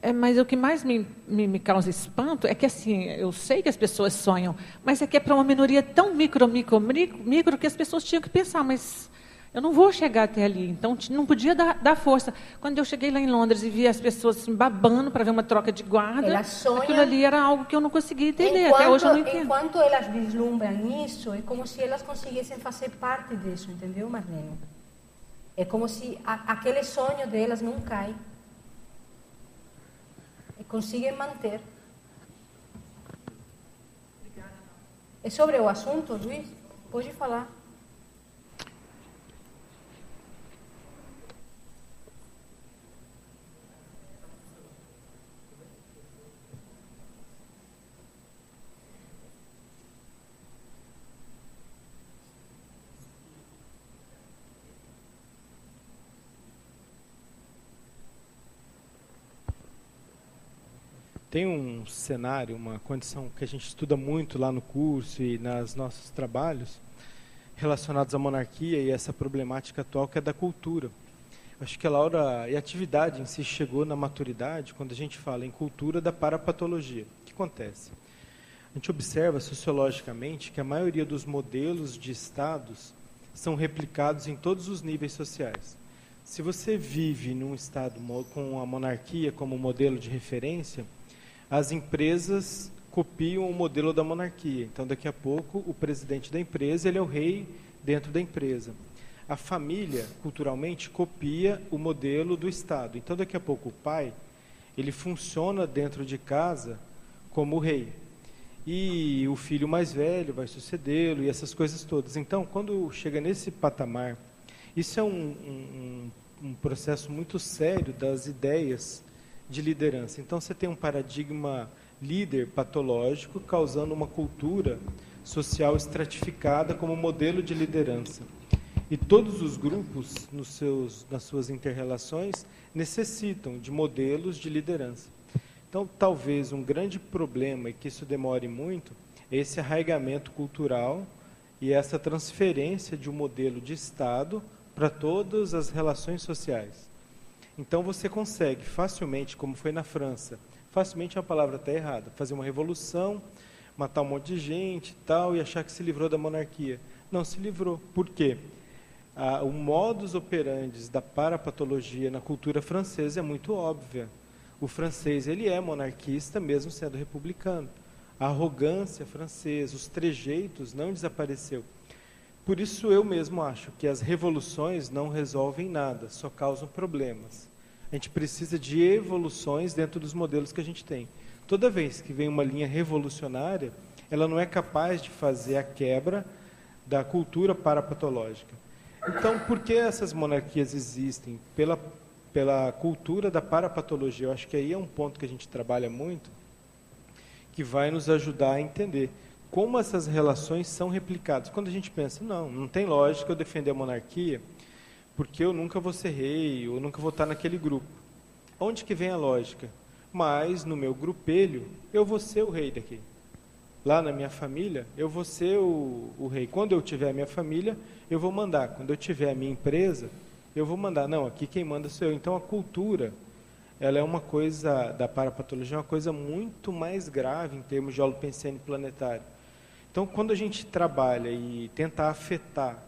É, mas o que mais me, me, me, causa espanto é que, assim, eu sei que as pessoas sonham, mas é que é para uma minoria tão micro, micro, micro, micro que as pessoas tinham que pensar, mas eu não vou chegar até ali, então não podia dar, dar força. Quando eu cheguei lá em Londres e vi as pessoas assim, babando para ver uma troca de guarda, sonham, aquilo ali era algo que eu não conseguia entender. Enquanto, até hoje eu não entendo. Enquanto elas vislumbram isso, é como se elas conseguissem fazer parte disso, entendeu, Marlene? É como se a, aquele sonho delas não cai. E conseguem manter. É sobre o assunto, Luiz? Pode falar. Tem um cenário, uma condição que a gente estuda muito lá no curso e nos nossos trabalhos relacionados à monarquia e essa problemática atual que é da cultura. Acho que a Laura e a atividade em si chegou na maturidade quando a gente fala em cultura da parapatologia. O que acontece? A gente observa sociologicamente que a maioria dos modelos de estados são replicados em todos os níveis sociais. Se você vive num estado com a monarquia como modelo de referência, as empresas copiam o modelo da monarquia. Então, daqui a pouco, o presidente da empresa ele é o rei dentro da empresa. A família, culturalmente, copia o modelo do Estado. Então, daqui a pouco, o pai ele funciona dentro de casa como o rei. E o filho mais velho vai sucedê-lo e essas coisas todas. Então, quando chega nesse patamar, isso é um, um, um processo muito sério das ideias de liderança. Então, você tem um paradigma líder patológico causando uma cultura social estratificada como modelo de liderança. E todos os grupos, nos seus, nas suas interrelações, necessitam de modelos de liderança. Então, talvez um grande problema, e que isso demore muito, é esse arraigamento cultural e essa transferência de um modelo de Estado para todas as relações sociais. Então, você consegue facilmente, como foi na França, facilmente é uma palavra até errada, fazer uma revolução, matar um monte de gente tal, e achar que se livrou da monarquia. Não se livrou. Por quê? Ah, o modus operandi da parapatologia na cultura francesa é muito óbvia. O francês ele é monarquista mesmo sendo republicano. A arrogância francesa, os trejeitos não desapareceu. Por isso eu mesmo acho que as revoluções não resolvem nada, só causam problemas. A gente precisa de evoluções dentro dos modelos que a gente tem. Toda vez que vem uma linha revolucionária, ela não é capaz de fazer a quebra da cultura parapatológica. Então, por que essas monarquias existem? Pela, pela cultura da parapatologia. Eu acho que aí é um ponto que a gente trabalha muito, que vai nos ajudar a entender como essas relações são replicadas. Quando a gente pensa, não, não tem lógica eu defender a monarquia, porque eu nunca vou ser rei, ou nunca vou estar naquele grupo. Onde que vem a lógica? Mas, no meu grupelho, eu vou ser o rei daqui. Lá na minha família, eu vou ser o, o rei. Quando eu tiver a minha família, eu vou mandar. Quando eu tiver a minha empresa, eu vou mandar. Não, aqui quem manda sou eu. Então a cultura, ela é uma coisa, da parapatologia, é uma coisa muito mais grave em termos de holopensene planetário. Então, quando a gente trabalha e tenta afetar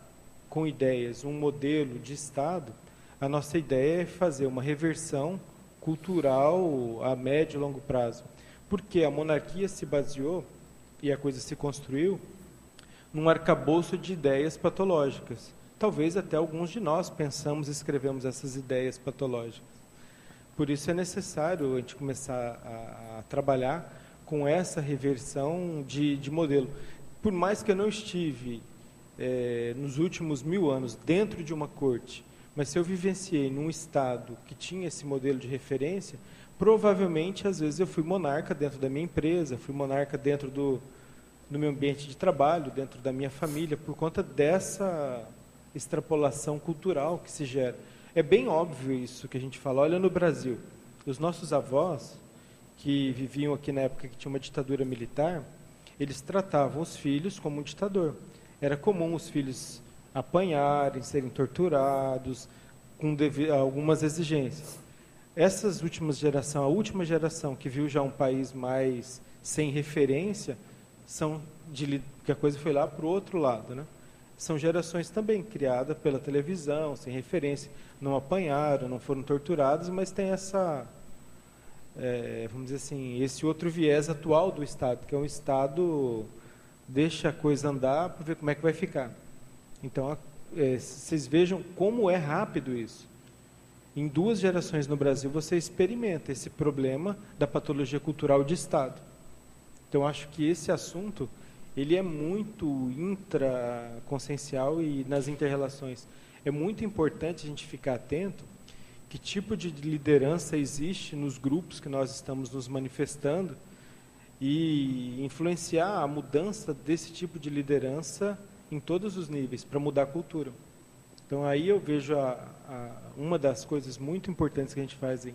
com ideias um modelo de Estado, a nossa ideia é fazer uma reversão cultural a médio e longo prazo. Porque a monarquia se baseou e a coisa se construiu num arcabouço de ideias patológicas. Talvez até alguns de nós pensamos e escrevemos essas ideias patológicas. Por isso é necessário a gente começar a, a trabalhar com essa reversão de, de, modelo. Por mais que eu não estive é, nos últimos mil anos dentro de uma corte, mas se eu vivenciei num estado que tinha esse modelo de referência, provavelmente às vezes eu fui monarca dentro da minha empresa, fui monarca dentro do, no meu ambiente de trabalho, dentro da minha família, por conta dessa extrapolação cultural que se gera. É bem óbvio isso que a gente fala. Olha no Brasil, os nossos avós, que viviam aqui na época que tinha uma ditadura militar, eles tratavam os filhos como um ditador. Era comum os filhos apanharem, serem torturados, com algumas exigências. Essas últimas geração, a última geração que viu já um país mais sem referência, são de, que a coisa foi lá para o outro lado, né? São gerações também criadas pela televisão, sem referência, não apanharam, não foram torturados, mas tem essa, é, vamos dizer assim, esse outro viés atual do Estado, que é um Estado deixa a coisa andar para ver como é que vai ficar. Então, é, vocês vejam como é rápido isso. Em duas gerações no Brasil, você experimenta esse problema da patologia cultural de Estado. Então acho que esse assunto ele é muito intraconsciencial e nas interrelações. É muito importante a gente ficar atento que tipo de liderança existe nos grupos que nós estamos nos manifestando e influenciar a mudança desse tipo de liderança em todos os níveis para mudar a cultura. Então aí eu vejo a, a, uma das coisas muito importantes que a gente faz em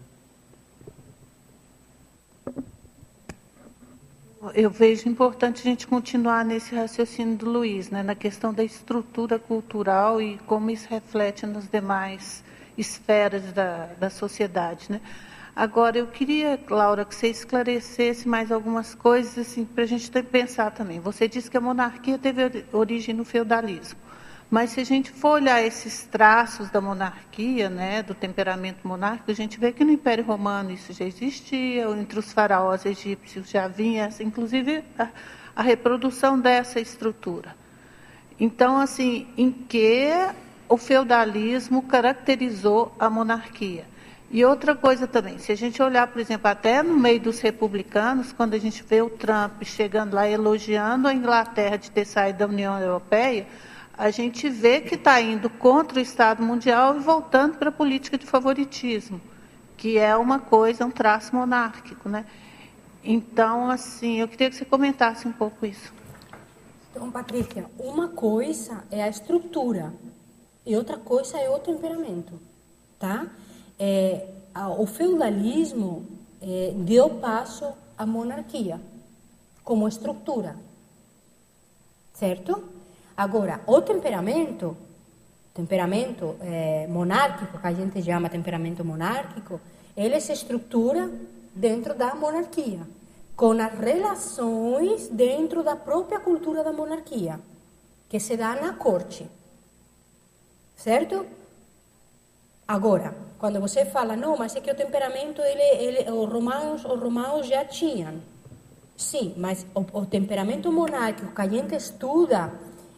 eu vejo importante a gente continuar nesse raciocínio do Luiz, né, na questão da estrutura cultural e como isso reflete nas demais esferas da, da sociedade. Né. Agora, eu queria, Laura, que você esclarecesse mais algumas coisas assim, para a gente pensar também. Você disse que a monarquia teve origem no feudalismo. Mas se a gente for olhar esses traços da monarquia, né, do temperamento monárquico, a gente vê que no Império Romano isso já existia, entre os faraós egípcios já vinha, inclusive, a, a reprodução dessa estrutura. Então, assim, em que o feudalismo caracterizou a monarquia? E outra coisa também, se a gente olhar, por exemplo, até no meio dos republicanos, quando a gente vê o Trump chegando lá elogiando a Inglaterra de ter saído da União Europeia, a gente vê que está indo contra o Estado Mundial e voltando para a política de favoritismo, que é uma coisa, um traço monárquico. Né? Então, assim, eu queria que você comentasse um pouco isso. Então, Patrícia, uma coisa é a estrutura e outra coisa é o temperamento, tá? É, o feudalismo é, deu passo à monarquia como estrutura, certo? Agora, o temperamento, temperamento é, monárquico, que a gente chama temperamento monárquico, ele se estrutura dentro da monarquia, com as relações dentro da própria cultura da monarquia, que se dá na corte. Certo? Agora, quando você fala, não, mas é que o temperamento, ele, ele, os, romanos, os romanos já tinham. Sim, mas o, o temperamento monárquico que a gente estuda,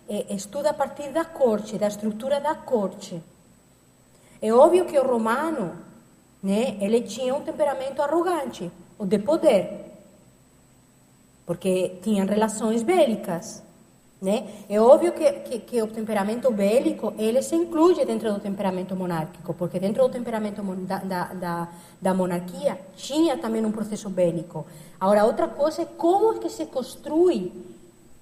é, estuda a partir da corte, da estrutura da corte. É óbvio que o romano, né, ele tinha um temperamento arrogante, o de poder, porque tinham relações bélicas. Né? É óbvio que, que, que, o temperamento bélico ele se inclui dentro do temperamento monárquico, porque dentro do temperamento da, da, da, monarquia tinha também um processo bélico. Agora, outra coisa é como é que se construi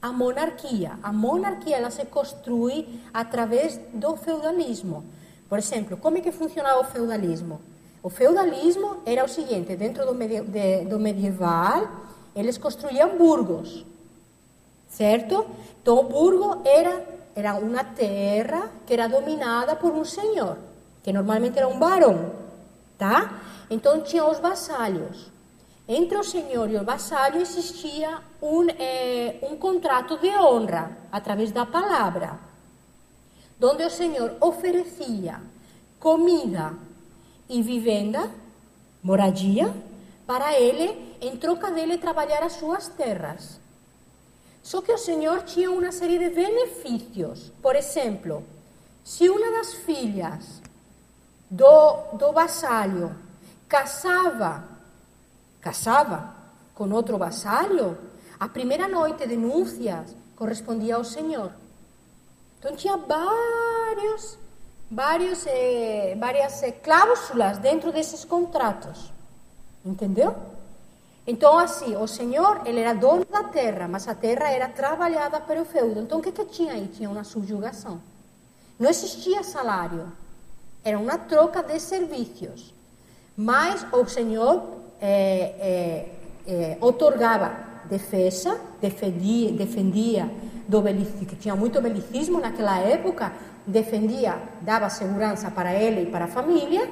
a monarquia. A monarquia ela se construi através do feudalismo. Por exemplo, como é que funcionava o feudalismo? O feudalismo era o seguinte: dentro do, de, do medieval, eles construíam burgos certo? Então, burgo era, era uma terra que era dominada por um senhor, que normalmente era um barão, tá? Então, tinha os vassalhos. Entre o senhor e o vassalho existia um, eh, um contrato de honra, através da palavra, onde o senhor oferecia comida e vivenda, moradia, para ele, em troca dele trabalhar as suas terras. Só que o Senhor tinha uma série de benefícios. Por exemplo, se uma das filhas do, do vassalho casava, casava com outro vassalho, a primeira noite de núpcias correspondia ao Senhor. Então tinha vários, vários, eh, várias eh, cláusulas dentro desses contratos. Entendeu? Então, assim, o senhor, ele era dono da terra, mas a terra era trabalhada pelo feudo. Então, o que, que tinha aí? Tinha uma subjugação. Não existia salário. Era uma troca de serviços. Mas o senhor é, é, é, otorgava defesa, defendia, defendia do belicismo, que tinha muito belicismo naquela época, defendia, dava segurança para ele e para a família,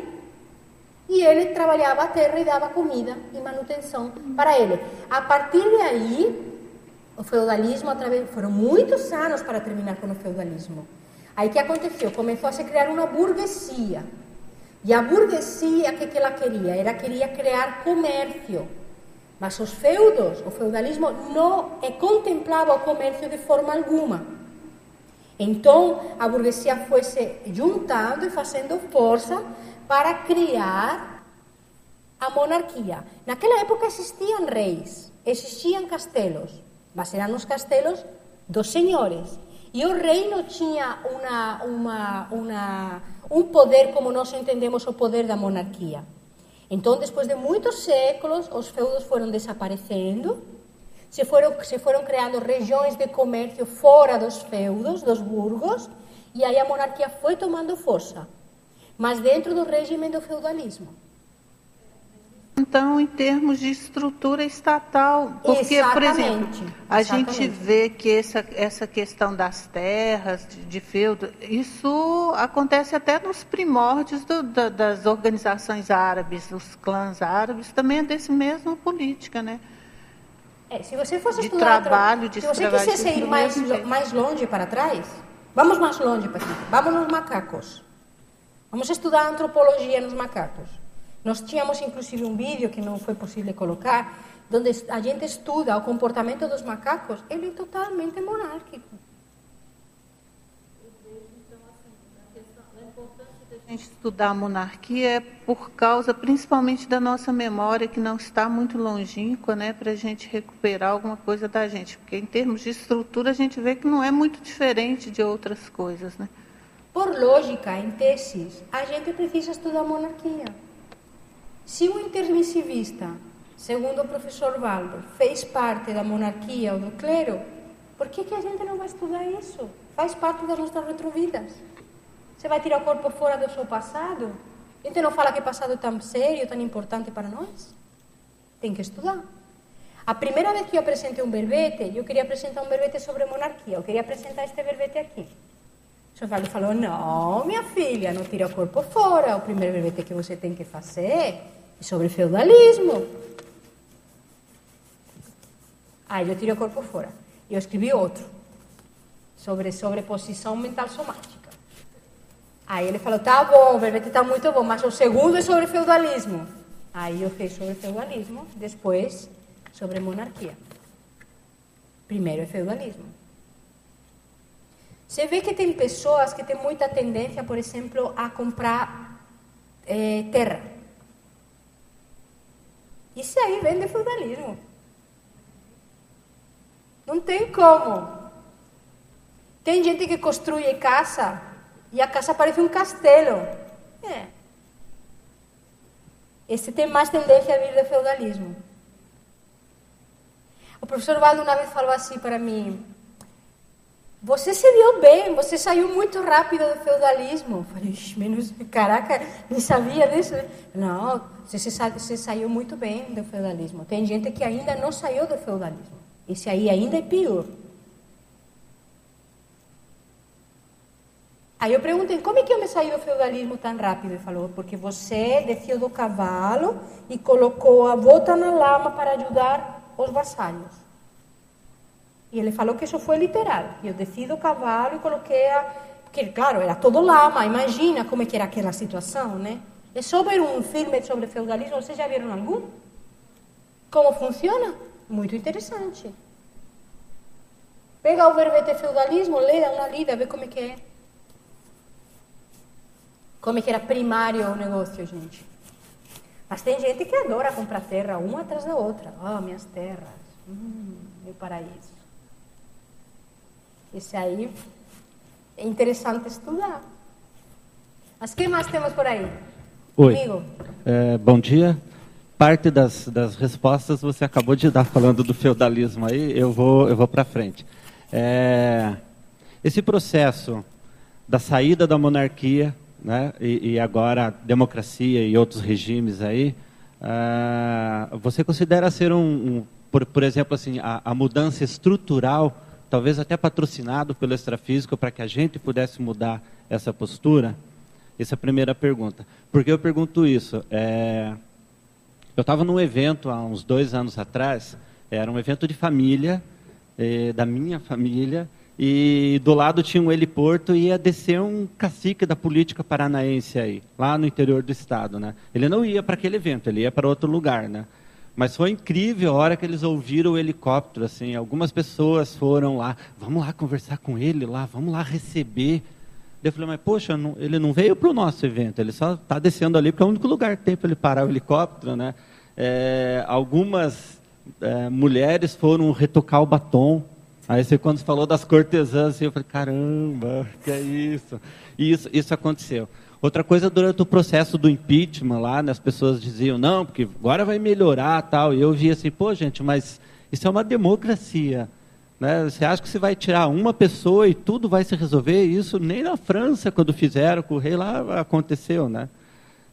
e ele trabalhava a terra e dava comida e manutenção para ele. A partir de aí, o feudalismo através foram muitos anos para terminar com o feudalismo. Aí que aconteceu? Começou a se criar uma burguesia. E a burguesia, o que, que ela queria? Ela queria criar comércio. Mas os feudos, o feudalismo, não contemplava o comércio de forma alguma. Então, a burguesia foi se juntando e fazendo força para criar a monarquia. Naquela época existiam reis, existiam castelos, mas eram os castelos dos senhores. E o rei não tinha uma, uma, uma, um poder como nós entendemos o poder da monarquia. Então, depois de muitos séculos, os feudos foram desaparecendo, se foram, se foram criando regiões de comércio fora dos feudos, dos burgos, e aí a monarquia foi tomando força mas dentro do regime do feudalismo. Então, em termos de estrutura estatal, porque, Exatamente. por exemplo, a Exatamente. gente vê que essa, essa questão das terras, de, de feudo, isso acontece até nos primórdios do, da, das organizações árabes, os clãs árabes, também é desse mesmo política, né? É, se você fosse de trabalho, de Se você quisesse ir mais, mais longe para trás, vamos mais longe, Patrícia, vamos nos macacos. Vamos estudar antropologia nos macacos. Nós tínhamos inclusive um vídeo que não foi possível colocar, onde a gente estuda o comportamento dos macacos, ele é totalmente monárquico. gente estudar a monarquia é por causa principalmente da nossa memória, que não está muito longínqua, né, para a gente recuperar alguma coisa da gente. Porque, em termos de estrutura, a gente vê que não é muito diferente de outras coisas. Né? Por lógica, em teses, a gente precisa estudar a monarquia. Se o intermissivista, segundo o professor Valdo, fez parte da monarquia ou do clero, por que, que a gente não vai estudar isso? Faz parte das nossas retrovidas. Você vai tirar o corpo fora do seu passado? A gente não fala que passado é tão sério, tão importante para nós? Tem que estudar. A primeira vez que eu apresentei um verbete, eu queria apresentar um verbete sobre monarquia. Eu queria apresentar este verbete aqui. O Valdo falou, não, minha filha, não tira o corpo fora. O primeiro verbete que você tem que fazer é sobre feudalismo. Aí eu tirei o corpo fora. E eu escrevi outro, sobre sobreposição mental somática. Aí ele falou, tá bom, o verbete está muito bom, mas o segundo é sobre feudalismo. Aí eu fiz sobre feudalismo, depois sobre monarquia. Primeiro é feudalismo. Você vê que tem pessoas que têm muita tendência, por exemplo, a comprar é, terra. Isso aí vem de feudalismo. Não tem como. Tem gente que construi casa e a casa parece um castelo. É. Esse tem mais tendência a vir do feudalismo. O professor Valdo uma vez falou assim para mim: Você se deu bem, você saiu muito rápido do feudalismo. Eu falei, menos, caraca, nem sabia disso. Não, você, você saiu muito bem do feudalismo. Tem gente que ainda não saiu do feudalismo. Esse aí ainda é pior. Aí eu perguntei, como é que eu me saí do feudalismo tão rápido? Ele falou, porque você desceu do cavalo e colocou a bota na lama para ajudar os vassalhos. E ele falou que isso foi literal. Eu desci do cavalo e coloquei a... Porque, claro, era todo lama, imagina como que era aquela situação, né? É sobre um filme sobre feudalismo, vocês já viram algum? Como funciona? Muito interessante. Pega o verbete feudalismo, lê, dá uma lida, vê como é que é. Como é que era primário o negócio, gente. Mas tem gente que adora comprar terra uma atrás da outra. Oh, minhas terras. Hum, meu paraíso. Esse aí é interessante estudar. Mas que mais temos por aí? Oi. É, bom dia. Parte das, das respostas você acabou de dar falando do feudalismo aí. Eu vou, eu vou para frente. É, esse processo da saída da monarquia né? e, e agora a democracia e outros regimes aí, uh, você considera ser um, um por, por, exemplo, assim, a, a, mudança estrutural, talvez até patrocinado pelo extrafísico, para que a gente pudesse mudar essa postura? Essa é a primeira pergunta. Por que eu pergunto isso? É, eu estava num evento há uns dois anos atrás, era um evento de família, eh, da minha família, e do lado tinha um heliporto e ia descer um cacique da política paranaense aí, lá no interior do estado, né? Ele não ia para aquele evento, ele ia para outro lugar, né? Mas foi incrível a hora que eles ouviram o helicóptero, assim, algumas pessoas foram lá, vamos lá conversar com ele lá, vamos lá receber. Eu falei, mas poxa, não, ele não veio para o nosso evento, ele só está descendo ali porque é o único lugar que tem para ele parar o helicóptero, né? É, algumas é, mulheres foram retocar o batom, Aí você quando falou das cortesãs, assim, eu falei, caramba, que é isso? E isso, isso aconteceu. Outra coisa, durante o processo do impeachment lá, né, as pessoas diziam, não, porque agora vai melhorar tal. E eu via assim, pô, gente, mas isso é uma democracia. Né? Você acha que você vai tirar uma pessoa e tudo vai se resolver? Isso nem na França, quando fizeram com o rei lá, aconteceu. Né?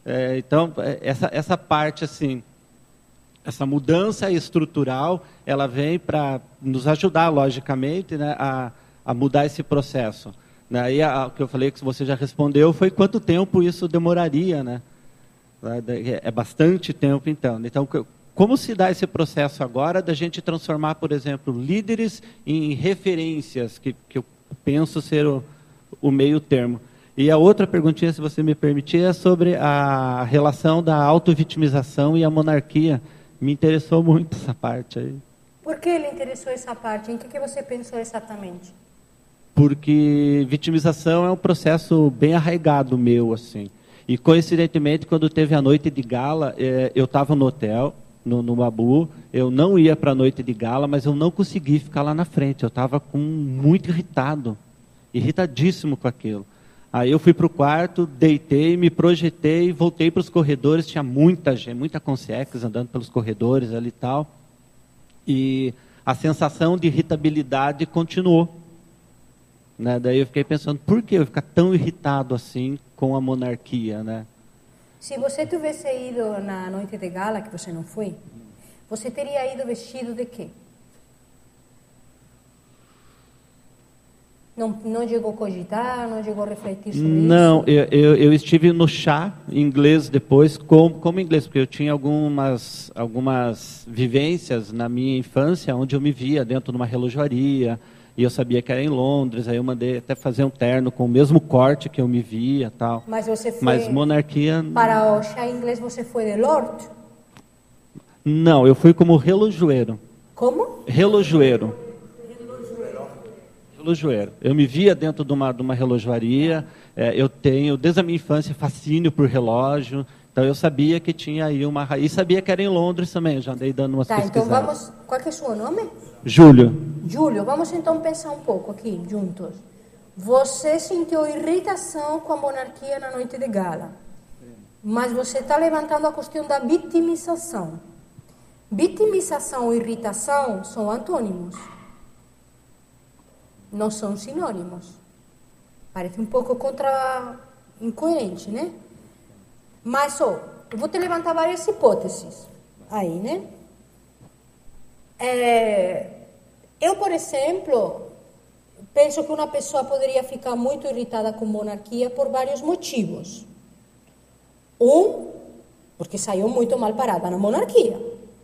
É, então, é, essa, essa parte, assim, essa mudança estrutural, ela vem para nos ajudar, logicamente, né, a, a mudar esse processo. Né? E o que eu falei que você já respondeu foi quanto tempo isso demoraria, né? É bastante tempo, então. Então, como se dá esse processo agora da gente transformar, por exemplo, líderes em referências, que, que eu penso ser o, o meio termo. E a outra perguntinha, se você me permitir, é sobre a relação da autovitimização e a monarquia me interessou muito [LAUGHS] essa parte aí. Por que lhe interessou essa parte? Em que, que você pensou exatamente? Porque vitimização é um processo bem arraigado meu, assim. E coincidentemente, quando teve a noite de gala, é, eu estava no hotel, no, no eu não ia para a noite de gala, mas eu não consegui ficar lá na frente. Eu estava muito irritado, irritadíssimo com aquilo. Aí eu fui para o quarto, deitei, me projetei, voltei para os corredores. Tinha muita gente, muita consciência andando pelos corredores ali e tal. E a sensação de irritabilidade continuou. Né? Daí eu fiquei pensando, por que eu ficar tão irritado assim com a monarquia, né? Se você tivesse ido na noite de gala, que você não foi, você teria ido vestido de quê? Não, não chegou a cogitar, não chegou a refletir sobre não, isso? Não, eu, eu, eu, estive no chá inglês depois, como, como inglês, porque eu tinha algumas, algumas vivências na minha infância, onde eu me via dentro de uma relojoaria, e eu sabia que era em Londres, aí eu mandei até fazer um terno com o mesmo corte que eu me via tal. Mas você foi... Mas monarquia... Para o chá inglês você foi de Lord? Não, eu fui como relojoeiro. Como? Relojoeiro. Relojoeiro. Eu me via dentro de uma, de uma relojoaria, é, eu tenho, desde a minha infância, fascínio por relógio, então eu sabia que tinha aí uma raiz, sabia que era em Londres também, eu já andei dando umas tá, pesquisadas. então vamos, qual é o seu nome? Júlio. Júlio, vamos então pensar um pouco aqui, juntos. Você sentiu irritação com a monarquia na noite de gala, mas você está levantando a questão da vitimização. Vitimização e irritação são antônimos, não são sinônimos. Parece um pouco contra incoerente, né? Mas, ó, eu vou te levantar várias hipóteses aí, né? É, eu, por exemplo, penso que uma pessoa poderia ficar muito irritada com monarquia por vários motivos. Um, porque saiu muito mal parada na monarquia,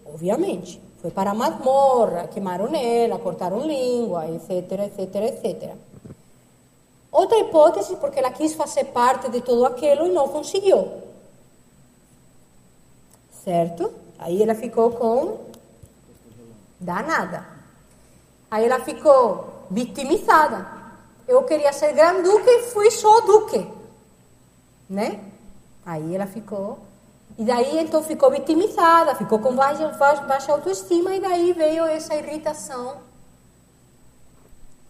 obviamente. Foi para a masmorra, queimaram ela, cortaram língua, etc, etc, etc. Outra hipótese, porque ela quis fazer parte de tudo aquilo e não conseguiu. Certo? Aí ela ficou com danada. Aí ela ficou vitimizada. Eu queria ser grande-duque e fui só duque. Né? Aí ela ficou. E daí então ficou vitimizada, ficou com baixa, baixa autoestima e daí veio essa irritação.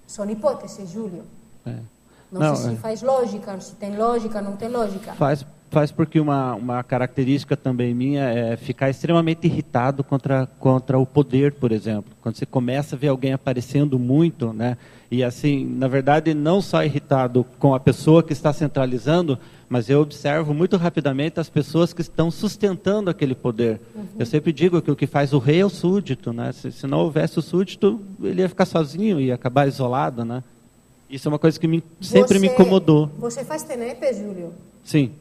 São hipóteses, Júlio. É. Não, não, sei se é. faz lógica, se tem lógica, não tem lógica. Faz, faz porque uma, uma característica também minha é ficar extremamente irritado contra, contra o poder, por exemplo. Quando você começa a ver alguém aparecendo muito, né? E assim, na verdade, não só irritado com a pessoa que está centralizando, mas eu observo muito rapidamente as pessoas que estão sustentando aquele poder. Uhum. Eu sempre digo que o que faz o rei é o súdito, né? Se, se não houvesse o súdito, ele ia ficar sozinho, ia acabar isolado, né? Isso é uma coisa que me, sempre você, me incomodou. Você faz TNP, Júlio? Sim.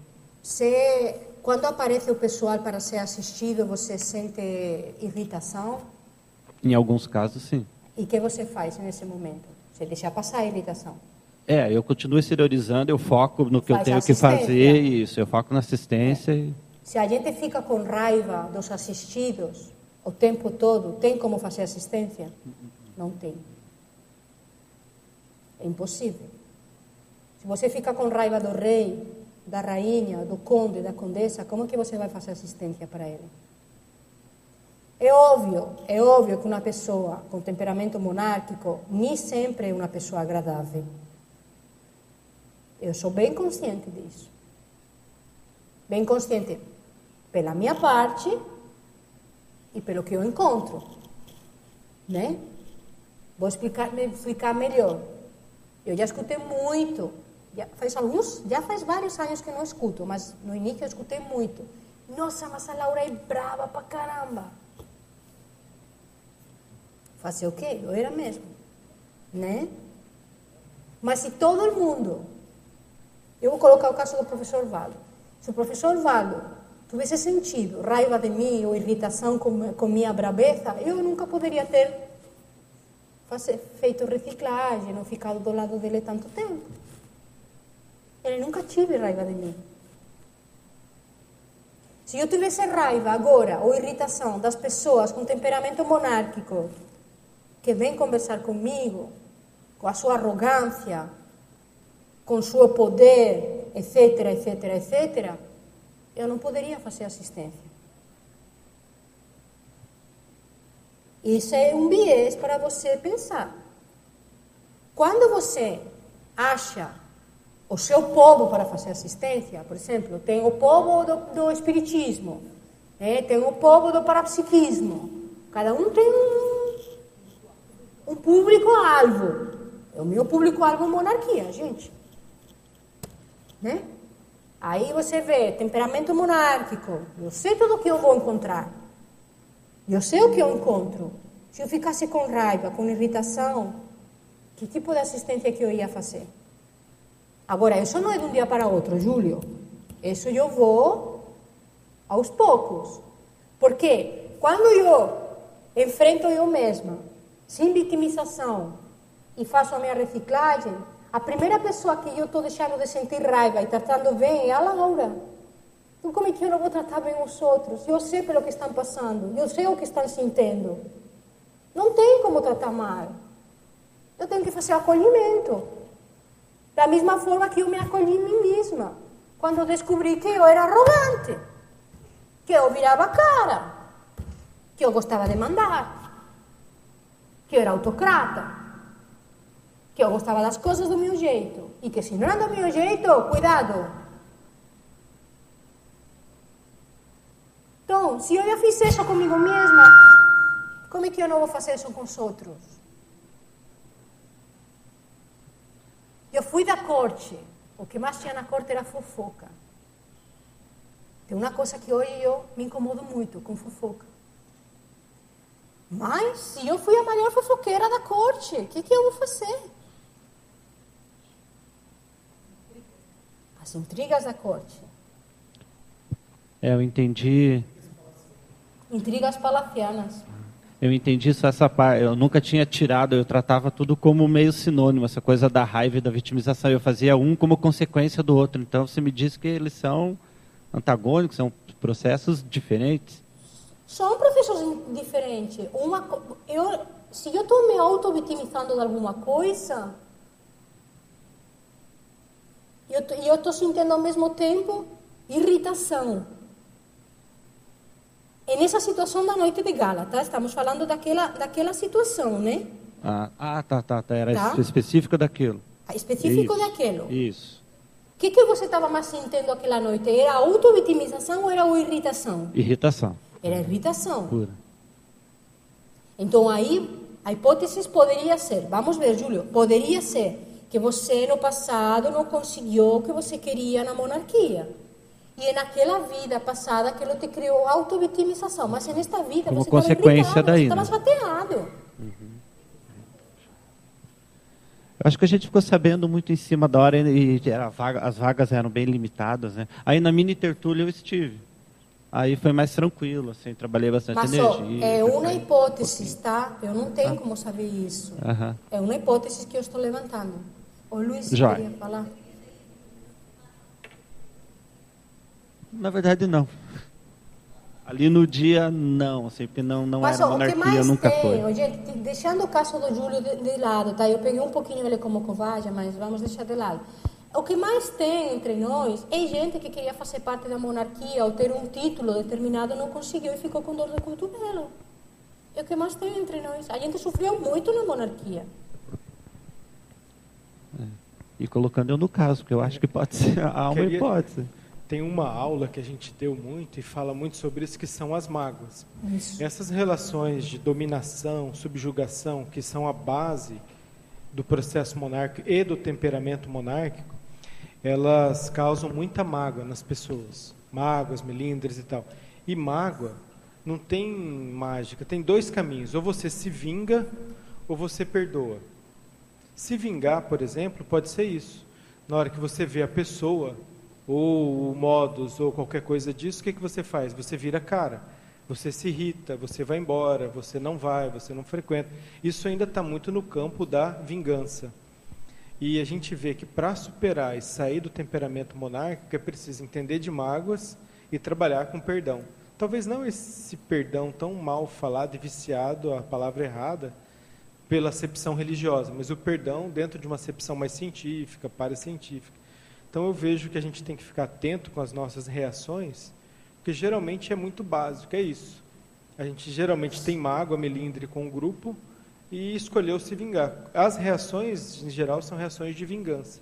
Você, quando aparece o pessoal para ser assistido, você sente irritação? Em alguns casos, sim. E o que você faz nesse momento? Você deixa passar a irritação? É, eu continuo exteriorizando, eu foco no que faz eu tenho que fazer, isso, eu foco na assistência. É. E... Se a gente fica com raiva dos assistidos o tempo todo, tem como fazer assistência? Não tem. É impossível. Se você fica com raiva do rei, da rainha, do conde, da condessa, como que você vai fazer assistência para ele? É óbvio, é óbvio que uma pessoa com temperamento monárquico nem sempre é uma pessoa agradável. Eu sou bem consciente disso. Bem consciente pela minha parte e pelo que eu encontro. Né? Vou explicar, explicar melhor. Eu já escutei muito já faz alguns, já faz vários anos que não escuto, mas no início eu escutei muito. Nossa, mas a Laura é brava pra caramba. Fazer o quê? Eu era mesmo, né? Mas se todo mundo, eu vou colocar o caso do professor Valdo. Se o professor Valdo tivesse sentido raiva de mim ou irritação com, com minha braveza, eu nunca poderia ter feito reciclagem, não ficado do lado dele tanto tempo. Ele nunca tive raiva de mim. Se eu tivesse raiva agora ou irritação das pessoas com temperamento monárquico que vêm conversar comigo, com a sua arrogância, com o seu poder, etc, etc, etc, eu não poderia fazer assistência. Isso é um viés para você pensar. Quando você acha o seu povo para fazer assistência, por exemplo, tem o povo do, do espiritismo, né? tem o povo do parapsiquismo, cada um tem um, um público-alvo. O meu público-alvo é monarquia, gente. Né? Aí você vê temperamento monárquico, eu sei tudo o que eu vou encontrar. Eu sei o que eu encontro. Se eu ficasse com raiva, com irritação, que tipo de assistência que eu ia fazer? Agora, isso não é de um dia para outro, Júlio. Isso eu vou aos poucos. Porque quando eu enfrento eu mesma, sem vitimização, e faço a minha reciclagem, a primeira pessoa que eu estou deixando de sentir raiva e tratando bem é a Laura. Então, como é que eu não vou tratar bem os outros? Eu sei pelo que estão passando, eu sei o que estão sentindo. Não tem como tratar mal. Eu tenho que fazer acolhimento. Da mesma forma que eu me acolhi em mim mesma. Quando descobri que eu era arrogante, que eu virava a cara, que eu gostava de mandar, que eu era autocrata, que eu gostava das coisas do meu jeito e que se não é do meu jeito, cuidado. Então, se eu já fiz isso comigo mesma, como é que eu não vou fazer isso com os outros? Fui da corte. O que mais tinha na corte era fofoca. Tem uma coisa que hoje eu me incomodo muito com fofoca. Mas se eu fui a maior fofoqueira da corte, o que, que eu vou fazer? As intrigas da corte. É, eu entendi. Intrigas palafianas. Eu entendi só essa parte. Eu nunca tinha tirado, eu tratava tudo como meio sinônimo, essa coisa da raiva e da vitimização. Eu fazia um como consequência do outro. Então você me diz que eles são antagônicos, são processos diferentes. São processos diferentes. Uma, eu, se eu estou me auto-vitimizando de alguma coisa, eu estou sentindo ao mesmo tempo irritação. É nessa situação da noite de gala, tá? Estamos falando daquela, daquela situação, né? Ah, ah tá, tá, tá. Era tá? específico daquilo. Específico Isso. daquilo. Isso. O que, que você estava mais sentindo aquela noite? Era auto-vitimização ou era irritação? Irritação. Era irritação. Pura. Então aí, a hipótese poderia ser, vamos ver, Júlio, poderia ser que você no passado não conseguiu o que você queria na monarquia. E é naquela vida passada que ele te criou auto-vitimização. Mas é nesta vida Como você consequência daí, você estava né? chateado. Uhum. Acho que a gente ficou sabendo muito em cima da hora e era vaga, as vagas eram bem limitadas. Né? Aí na mini tertúlia eu estive. Aí foi mais tranquilo, assim, trabalhei bastante Mas, energia. é uma hipótese, tá? Eu não tenho ah. como saber isso. É uma hipótese que eu estou levantando. O Luiz Já. queria falar. Na verdade, não. Ali no dia, não, assim, porque não, não Mas, era monarquia, o que mais nunca tem, foi. Gente, deixando o caso do Júlio de, de, lado, tá? Eu peguei um pouquinho ele como covarde, mas vamos deixar de lado. O que mais tem entre nós é gente que queria fazer parte da monarquia ou ter um título determinado, não conseguiu e ficou com dor de cotovelo. É o que mais tem entre nós. A gente sofreu muito na monarquia. É. E colocando eu no caso, porque eu acho que pode ser há uma Queria... hipótese tem uma aula que a gente deu muito e fala muito sobre isso, que são as mágoas. Isso. Essas relações de dominação, subjugação, que são a base do processo monárquico e do temperamento monárquico, elas causam muita mágoa nas pessoas. Mágoas, melindres e tal. E mágoa não tem mágica, tem dois caminhos. Ou você se vinga ou você perdoa. Se vingar, por exemplo, pode ser isso. Na hora que você vê a pessoa ou o modus, ou qualquer coisa disso, o que, que você faz? Você vira cara, você se irrita, você vai embora, você não vai, você não frequenta. Isso ainda está muito no campo da vingança. E a gente vê que para superar e sair do temperamento monárquico é preciso entender de mágoas e trabalhar com perdão. Talvez não esse perdão tão mal falado e viciado, a palavra errada, pela acepção religiosa, mas o perdão dentro de uma acepção mais científica, para científica Então eu vejo que a gente tem que ficar atento com as nossas reações, porque geralmente é muito básico, é isso. A gente geralmente tem mágoa, melindre com o grupo e escolheu se vingar. As reações, em geral, são reações de vingança.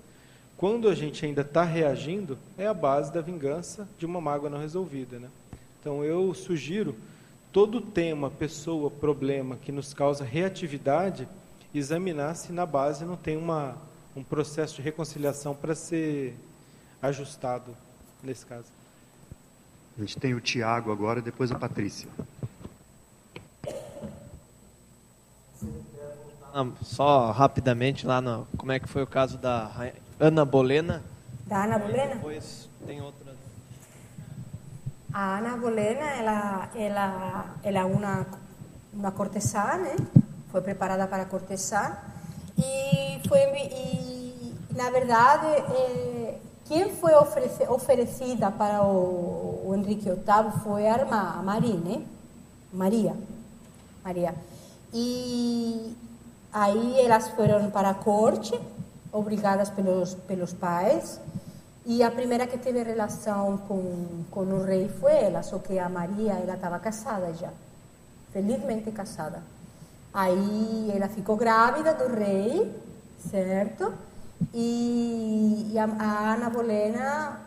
Quando a gente ainda está reagindo, é a base da vingança de uma mágoa não resolvida. Né? Então eu sugiro todo tema, pessoa, problema que nos causa reatividade, examinar se na base não tem uma, um processo de reconciliação para ser ajustado nesse caso. A gente tem o Tiago agora, depois a Patrícia. Só rapidamente lá no como é que foi o caso da Ana Bolena. Da Ana Bolena? Depois tem outras. A Ana Bolena, ela, ela, ela é uma, uma cortesã, né? Foi preparada para cortesã. E, foi, e na verdade, é, quem foi oferece, oferecida para o, Henrique VIII foi a irmã, a Maria, né? Maria. Maria. E aí elas foram para a corte, obrigadas pelos, pelos pais. E a primeira que teve relação com, com o rei foi ela, só que a Maria estava casada já, felizmente casada. Aí ela ficou grávida do rei, certo? E, e a, a, Ana Bolena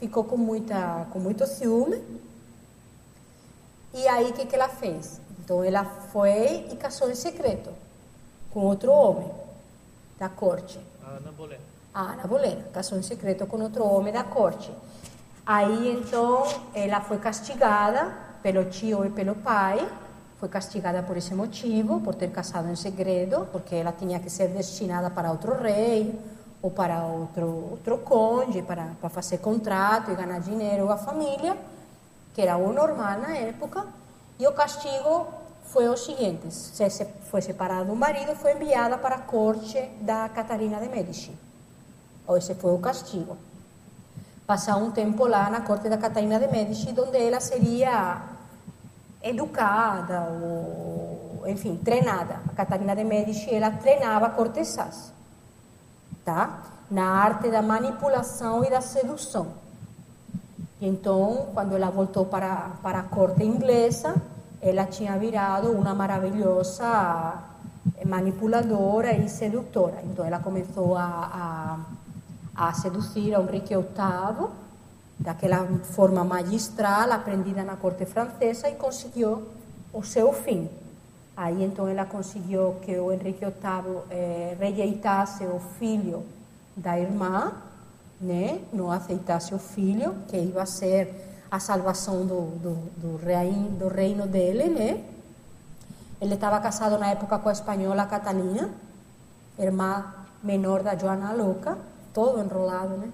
ficou com, muita, com muito ciúme. E aí o que, que ela fez? Então ela foi e casou em secreto com outro homem da corte. A Ana Bolena. A Ana Bolena casou em secreto com outro homem da corte. Aí então ela foi castigada pelo tio e pelo pai. Castigada por esse motivo, por ter casado em segredo, porque ela tinha que ser destinada para outro rei ou para outro, outro conde, para, para fazer contrato e ganhar dinheiro à família, que era o normal na época. E o castigo foi o seguinte: se foi separada do marido, foi enviada para a corte da Catarina de Medici. Esse foi o castigo. Passar um tempo lá na corte da Catarina de Medici, onde ela seria educada, ou, enfim, treinada. A Catarina de Medici, ela treinava cortesãs tá? na arte da manipulação e da sedução. Então, quando ela voltou para, para a corte inglesa, ela tinha virado uma maravilhosa manipuladora e sedutora. Então, ela começou a, a, a seduzir a Henrique VIII daquela forma magistral aprendida na corte francesa e conseguiu o seu fim. Aí então ela conseguiu que o Henrique VIII eh, rejeitasse o filho da irmã, né? não aceitasse o filho, que ia ser a salvação do, do, do, reino, do reino dele. Né? Ele estava casado na época com a espanhola Catalina, irmã menor da Joana Louca, todo enrolado. Né?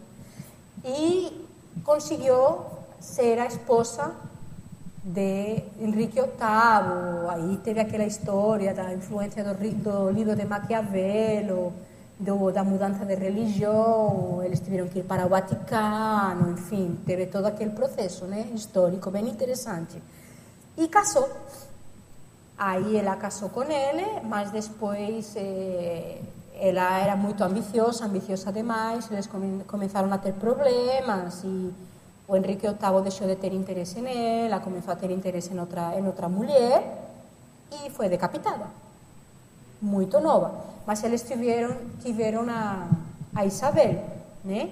E conseguiu ser a esposa de Enrique VIII, aí teve aquela história da influência do, do livro de Maquiavelo, do, da mudança de religião, eles tiveram que ir para o Vaticano, enfim, teve todo aquele processo né, histórico bem interessante. E casou. Aí ela casou com ele, mas depois eh, ela era muito ambiciosa, ambiciosa demais, eles come, começaram a ter problemas e o Enrique VIII deixou de ter interesse nela, começou a ter interesse em outra, em outra mulher e foi decapitada. Muito nova. Mas eles tiveram, tiveram a, a Isabel, né?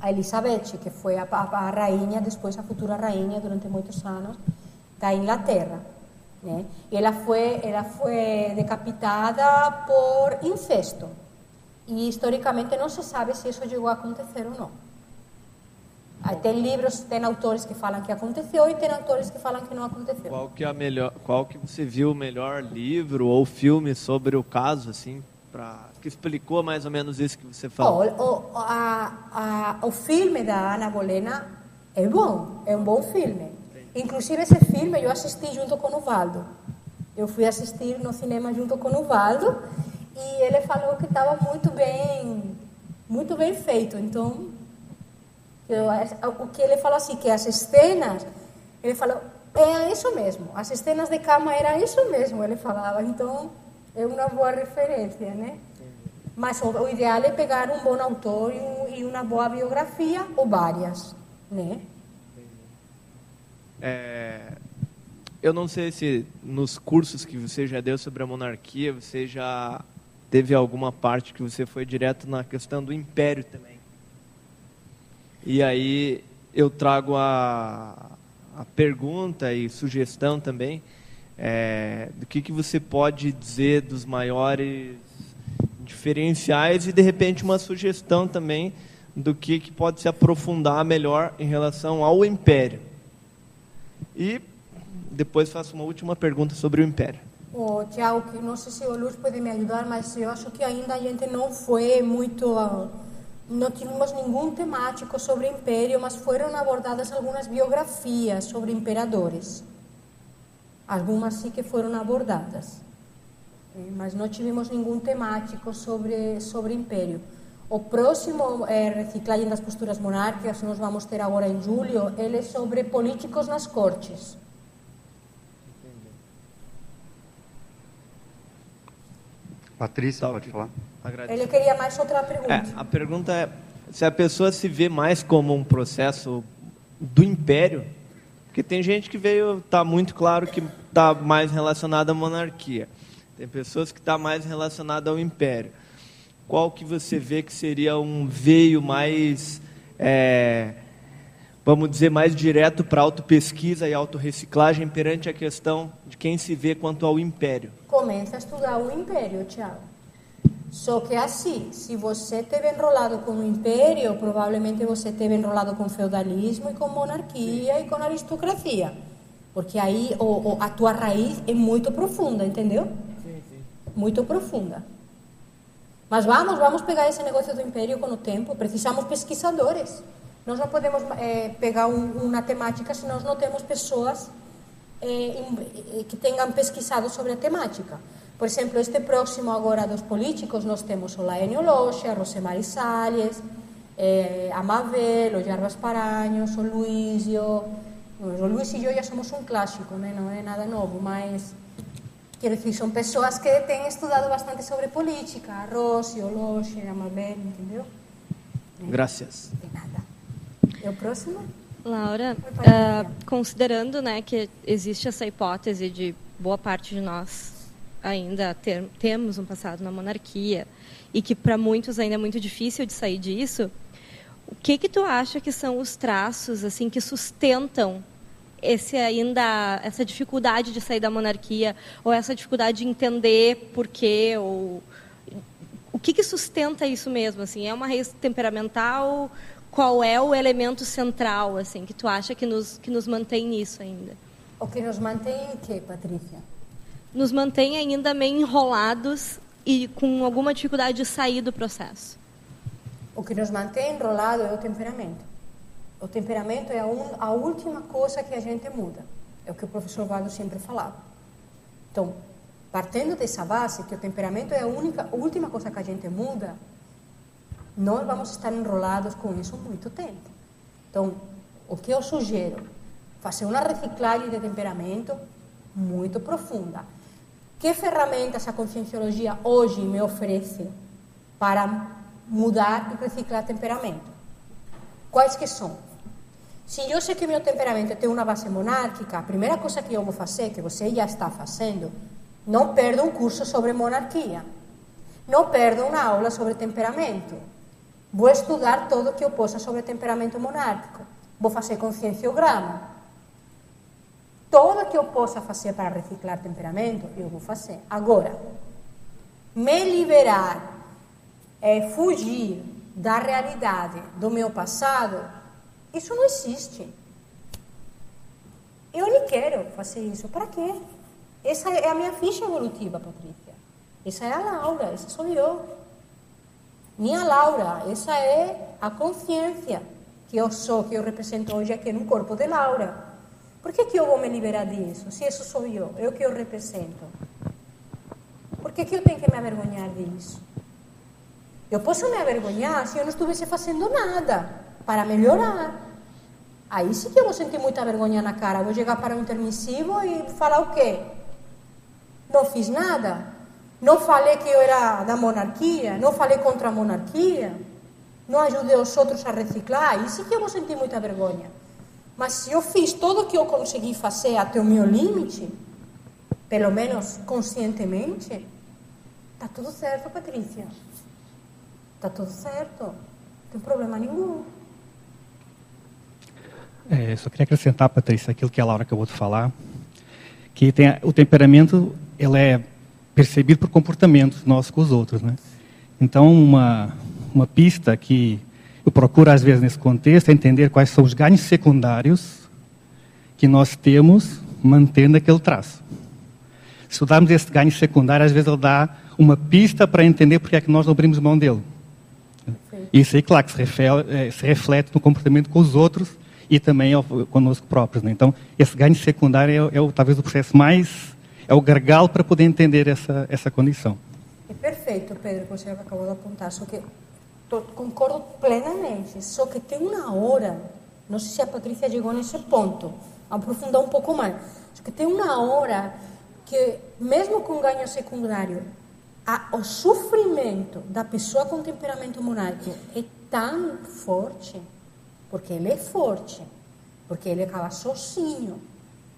a Elizabeth, que foi a, a, a, rainha, depois a futura rainha durante muitos anos da Inglaterra. Né? E ela foi, ela foi decapitada por incesto. E historicamente não se sabe se isso chegou a acontecer ou não. Tem livros, tem autores que falam que aconteceu e tem autores que falam que não aconteceu. Qual que é a melhor, qual que você viu o melhor livro ou filme sobre o caso, assim, para que explicou mais ou menos isso que você falou? Oh, o, a, a, o filme da Ana Bolena é bom, é um bom filme. Inclusive esse filme eu assisti junto com o Valdo. Eu fui assistir no cinema junto com o Valdo e ele falou que estava muito bem, muito bem feito. Então eu, o que ele falou assim, que as cenas, ele falou, é isso mesmo, as cenas de cama era isso mesmo, ele falava, então é uma boa referência, né? Mas o, o ideal é pegar um bom autor e, um, e uma boa biografia, ou várias, né? É, eu não sei se nos cursos que você já deu sobre a monarquia, você já teve alguma parte que você foi direto na questão do império também. E aí eu trago a, a pergunta e sugestão também é, do que, que você pode dizer dos maiores diferenciais e de repente uma sugestão também do que, que pode se aprofundar melhor em relação ao império. E depois faço uma última pergunta sobre o império. Oh, Tiago, que não sei se o Luz pode me ajudar, mas eu acho que ainda a gente não foi muito. Uh, não tivemos nenhum temático sobre o império, mas foram abordadas algumas biografias sobre imperadores. Algumas sim que foram abordadas, eh, mas não tivemos nenhum temático sobre sobre império. O próximo é reciclagem das posturas monárquicas, nós vamos ter agora em julho, ele é sobre políticos nas cortes. Patrícia, tá, pode falar. Agradeço. Ele queria mais outra pergunta. É, a pergunta é se a pessoa se vê mais como um processo do império, porque tem gente que veio, está muito claro que está mais relacionada à monarquia. Tem pessoas que estão tá mais relacionadas ao império qual que você vê que seria um veio mais, é, vamos dizer, mais direto para autopesquisa e autorreciclagem perante a questão de quem se vê quanto ao império? Começa a estudar o império, Tiago. Só que assim, se você esteve enrolado com o império, provavelmente você esteve enrolado com feudalismo e com monarquia e com aristocracia. Porque aí o, o, a tua raiz é muito profunda, entendeu? Sim, sim. Muito profunda. Mas vamos, vamos pegar esse negócio do império com o tempo. Precisamos pesquisadores. Nós não podemos é, pegar um, uma temática se nós não temos pessoas é, que tenham pesquisado sobre a temática. Por exemplo, este próximo agora dos políticos, nós temos o Laenio Loxa, Rosemary Salles, é, a Mabel, o Jarbas Paranhos, o Luísio. O Luís e eu já somos um clássico, né? não é nada novo, mas Quero dizer, são pessoas que têm estudado bastante sobre política, a Rossi, o Loche, a Mabel, entendeu? Graças. De nada. E o próximo? Laura, uh, considerando né, que existe essa hipótese de boa parte de nós ainda ter, temos um passado na monarquia e que para muitos ainda é muito difícil de sair disso, o que que tu acha que são os traços assim que sustentam esse ainda essa dificuldade de sair da monarquia ou essa dificuldade de entender por quê ou o que, que sustenta isso mesmo assim? É uma raiz temperamental? Qual é o elemento central assim que tu acha que nos que nos mantém nisso ainda? O que nos mantém o que Patrícia? Nos mantém ainda meio enrolados e com alguma dificuldade de sair do processo. O que nos mantém enrolado é o temperamento o temperamento é a, un, a última coisa que a gente muda. É o que o professor Valdo sempre falava. Então, partindo dessa base, que o temperamento é a única, última coisa que a gente muda, nós vamos estar enrolados com isso muito tempo. Então, o que eu sugiro? Fazer uma reciclagem de temperamento muito profunda. Que ferramentas a conscienciologia hoje me oferece para mudar e reciclar temperamento? Quais que são? Se eu sei que meu temperamento tem uma base monárquica, a primeira coisa que eu vou fazer, que você já está fazendo, não perda um curso sobre monarquia. Não perda uma aula sobre temperamento. Vou estudar tudo que eu possa sobre temperamento monárquico. Vou fazer conscienciograma. Tudo que eu possa fazer para reciclar temperamento, eu vou fazer. Agora, me liberar, é, fugir da realidade do meu passado, isso não existe. Eu nem quero fazer isso. Para quê? Essa é a minha ficha evolutiva, Patrícia. Essa é a Laura, essa sou eu. Minha Laura, essa é a consciência que eu sou, que eu represento hoje aqui no corpo de Laura. Por que, que eu vou me liberar disso? Se isso sou eu, o que eu represento. Por que, que eu tenho que me avergonhar disso? Eu posso me avergonhar se eu não estivesse fazendo nada para melhorar. Aí sim que eu vou sentir muita vergonha na cara. Vou chegar para um intermissivo e falar o quê? Não fiz nada. Não falei que eu era da monarquia, não falei contra a monarquia, não ajudei os outros a reciclar, isso que eu vou sentir muita vergonha. Mas se eu fiz tudo o que eu consegui fazer até o meu limite, pelo menos conscientemente, tá tudo certo, Patrícia. Tá tudo certo. Não tem problema nenhum. É, só queria acrescentar, Patrícia, aquilo que a Laura acabou de falar, que tem, o temperamento ele é percebido por comportamentos nossos com os outros, né? Então, uma, uma pista que eu procuro, às vezes, nesse contexto, é entender quais são os ganhos secundários que nós temos mantendo aquele traço. Se estudarmos esse ganho secundário, às vezes ele dá uma pista para entender porque é que nós não abrimos mão dele. Isso aí, claro, que se reflete, eh, se reflete no comportamento com os outros e também conosco próprios. Né? Então, esse ganho secundário é, é, talvez o processo mais, é o gargalo para poder entender essa, essa condição. É perfeito, Pedro, que você acabou de apontar, só que tô, concordo plenamente, só que tem uma hora, não sei se a Patrícia chegou nesse ponto, aprofundar um pouco mais, só que tem uma hora que, mesmo com ganho secundário, a, o sofrimento da pessoa com temperamento monárquico é tão forte porque ele é forte, porque ele acaba sozinho.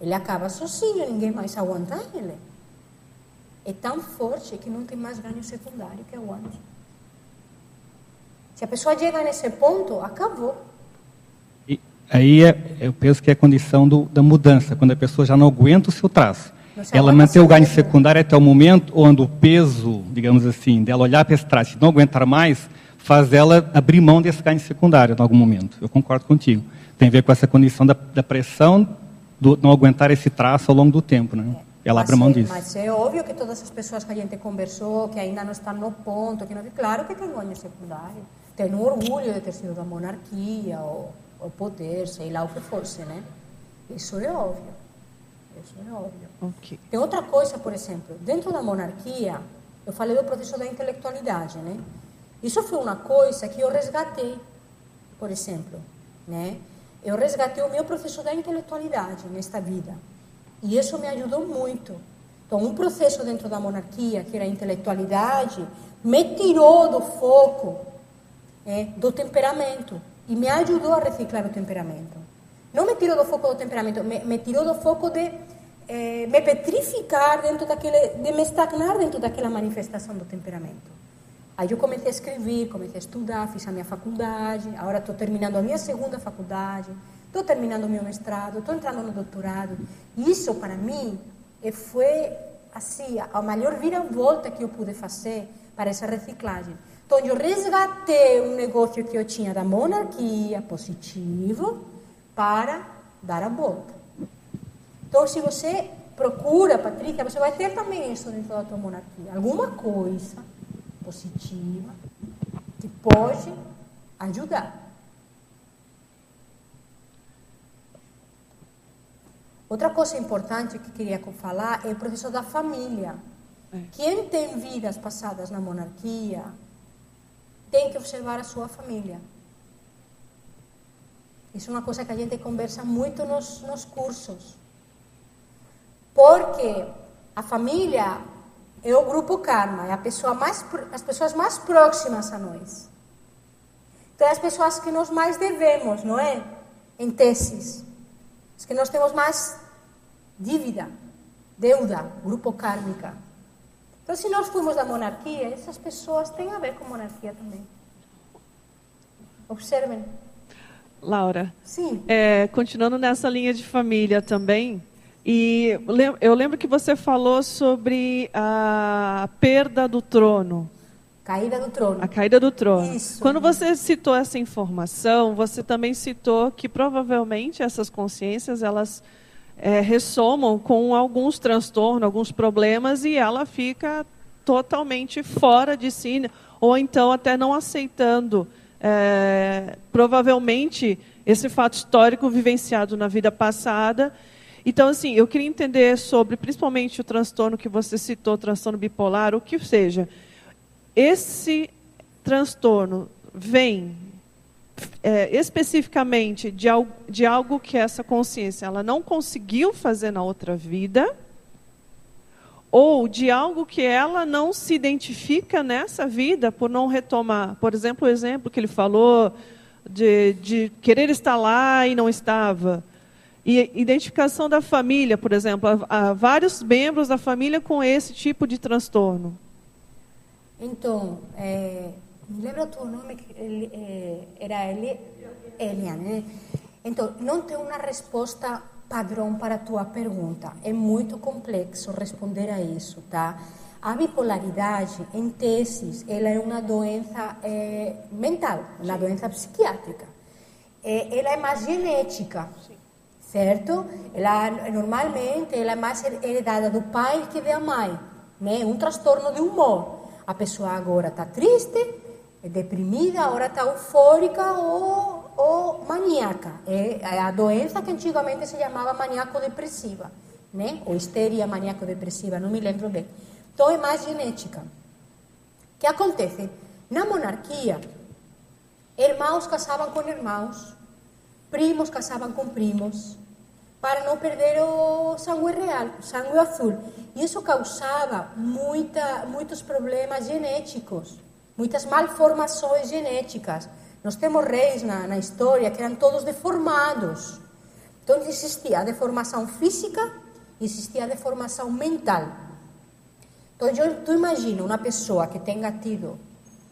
Ele acaba sozinho, ninguém mais aguenta ele. É tão forte que não tem mais ganho secundário que aguante. Se a pessoa chega nesse ponto, acabou. E aí é, eu penso que é a condição do, da mudança, quando a pessoa já não aguenta o seu traço. Ela mantém o ganho secundário até o momento onde o peso, digamos assim, dela olhar para esse traço e não aguentar mais, faz ela abrir mão desse ganho secundário em algum momento. Eu concordo contigo. Tem a ver com essa condição da, da pressão do não aguentar esse traço ao longo do tempo, né? Ela abre mão disso. Mas é óbvio que todas as pessoas que a gente conversou, que ainda não estão no ponto, que não, claro que tem ganho secundário. Tem um orgulho de ter sido da monarquia, ou, ou poder, sei lá o que fosse, né? Isso é óbvio. Isso é óbvio. Okay. Tem outra coisa, por exemplo, dentro da monarquia, eu falei do processo da intelectualidade, né? Isso foi uma coisa que eu resgatei, por exemplo, né? Eu resgatei o meu processo da intelectualidade nesta vida. E isso me ajudou muito. Então, um processo dentro da monarquia, que era a intelectualidade, me tirou do foco né, do temperamento e me ajudou a reciclar o temperamento. Não me tirou do foco do temperamento, me, me tirou do foco de eh, me petrificar dentro daquele, de me estagnar dentro daquela manifestação do temperamento. Aí eu comecei a escrever, comecei a estudar, fiz a minha faculdade, agora estou terminando a minha segunda faculdade, estou terminando o meu mestrado, estou entrando no doutorado. Isso, para mim, foi assim, a maior vira-volta que eu pude fazer para essa reciclagem. Então, eu resgatei um negócio que eu tinha da monarquia positivo para dar a volta. Então, se você procura, Patrícia, você vai ter também isso dentro da tua monarquia. Alguma coisa positiva que pode ajudar. Outra coisa importante que queria falar é o processo da família. É. Quem tem vidas passadas na monarquia tem que observar a sua família. Isso é uma coisa que a gente conversa muito nos, nos cursos. Porque a família é o grupo karma, é a pessoa mais, as pessoas mais próximas a nós. Então, é as pessoas que nós mais devemos, não é? Em teses. As que nós temos mais dívida, deuda, grupo kármica. Então, se nós fomos da monarquia, essas pessoas têm a ver com monarquia também. Observem. Laura. Sim. É, continuando nessa linha de família também, e eu lembro que você falou sobre a perda do trono. Caída do trono. A caída do trono. Isso. Quando você citou essa informação, você também citou que provavelmente essas consciências elas é, ressomam com alguns transtornos, alguns problemas e ela fica totalmente fora de si, ou então até não aceitando é, provavelmente esse fato histórico vivenciado na vida passada então, assim, eu queria entender sobre, principalmente o transtorno que você citou, transtorno bipolar, o que seja. Esse transtorno vem é, especificamente de algo, de algo que essa consciência ela não conseguiu fazer na outra vida, ou de algo que ela não se identifica nessa vida por não retomar. Por exemplo, o exemplo que ele falou de, de querer estar lá e não estava. E identificação da família, por exemplo, há, vários membros da família com esse tipo de transtorno. Então, é, me lembra o teu nome? É, era Eli, Elia, né? Então, não tem uma resposta padrão para a tua pergunta. É muito complexo responder a isso, tá? A bipolaridade, em teses, ela é uma doença é, mental, uma doença psiquiátrica. É, ela é mais genética, certo? Ela normalmente ela é mais heredada do pai que da mãe, né? Um transtorno de humor. A pessoa agora está triste, é deprimida, agora está eufórica ou ou maníaca. É, é a doença que antigamente se chamava maníaco-depressiva, né? Ou histeria maníaco-depressiva, não me lembro bem. Então é mais genética. O que acontece? Na monarquia, irmãos casavam com irmãos, primos casavam com primos, para não perder o sangue real, o sangue azul. E isso causava muita, muitos problemas genéticos, muitas malformações genéticas. Nós temos reis na, na história que eram todos deformados. Então existia a deformação física existia a deformação mental. Então eu, tu imagina uma pessoa que tenha tido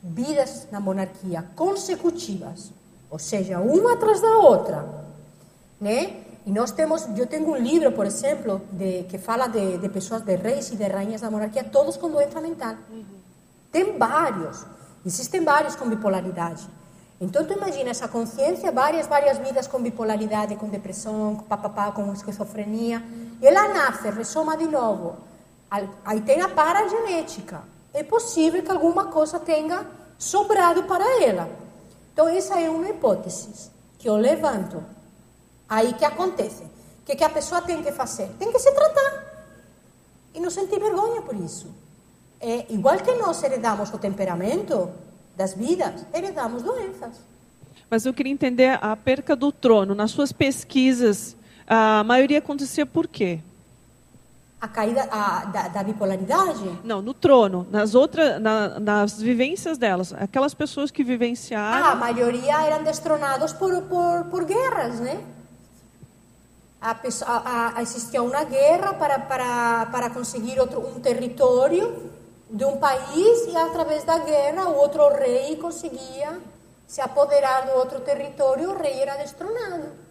vidas na monarquia consecutivas, ou seja, uma atrás da outra, né? E nós temos, eu tenho um livro, por exemplo, de, que fala de, de pessoas, de reis e de rainhas da monarquia, todos com doença mental. Uhum. Tem vários, existem vários com bipolaridade. Então, tu imagina essa consciência, várias, várias vidas com bipolaridade, com depressão, com papapá, com esquizofrenia. E ela nasce, ressoma de novo. Aí tem a paragenética. É possível que alguma coisa tenha sobrado para ela. Então, essa é uma hipótese que eu levanto. Aí que acontece? O que, que a pessoa tem que fazer? Tem que se tratar. E não sentir vergonha por isso. É, igual que nós heredamos o temperamento, das vidas, heredamos doenças. Mas eu queria entender a perca do trono. Nas suas pesquisas, a maioria acontecia por quê? A caída a, da, da, bipolaridade? Não, no trono. Nas outras, na, nas vivências delas. Aquelas pessoas que vivenciaram. Ah, a maioria eram destronados por, por, por guerras, né? A, a, a, existia uma guerra para, para, para conseguir outro, um território de um país e através da guerra o outro rei conseguia se apoderar do outro território, o rei era destronado.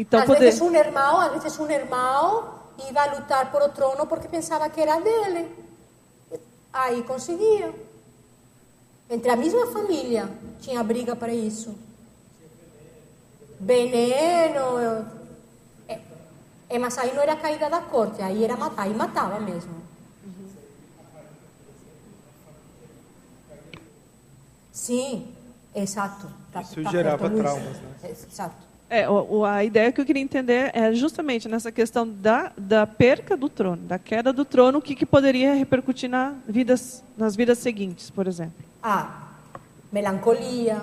Então, às poder... vezes um irmão, às vezes um irmão ia lutar por o trono porque pensava que era dele. Aí conseguia. Entre a mesma família tinha briga para isso. Veneno, é, mas aí não era caída da corte, aí era matar, aí matava mesmo. Sim, exato. Tá, Isso tá gerava traumas, né? Exato. É, a ideia que eu queria entender é justamente nessa questão da, da perca do trono, da queda do trono, o que, que poderia repercutir na vidas, nas vidas seguintes, por exemplo. Ah, melancolia,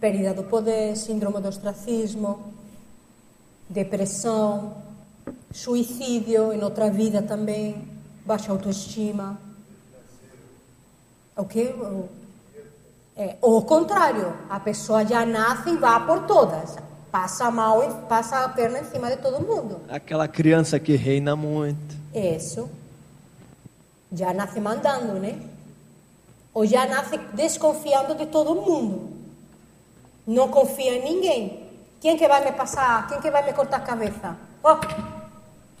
perda do poder, síndrome do ostracismo, depressão, suicídio em outra vida também, baixa autoestima. O que? É, ou o contrário, a pessoa já nasce e vai por todas. Passa mal e passa a perna em cima de todo mundo. Aquela criança que reina muito. Isso. Já nasce mandando, né? Ou já nasce desconfiando de todo mundo. Não confia em ninguém. Quem que vai me passar? Quem que vai me cortar a cabeça? Oh,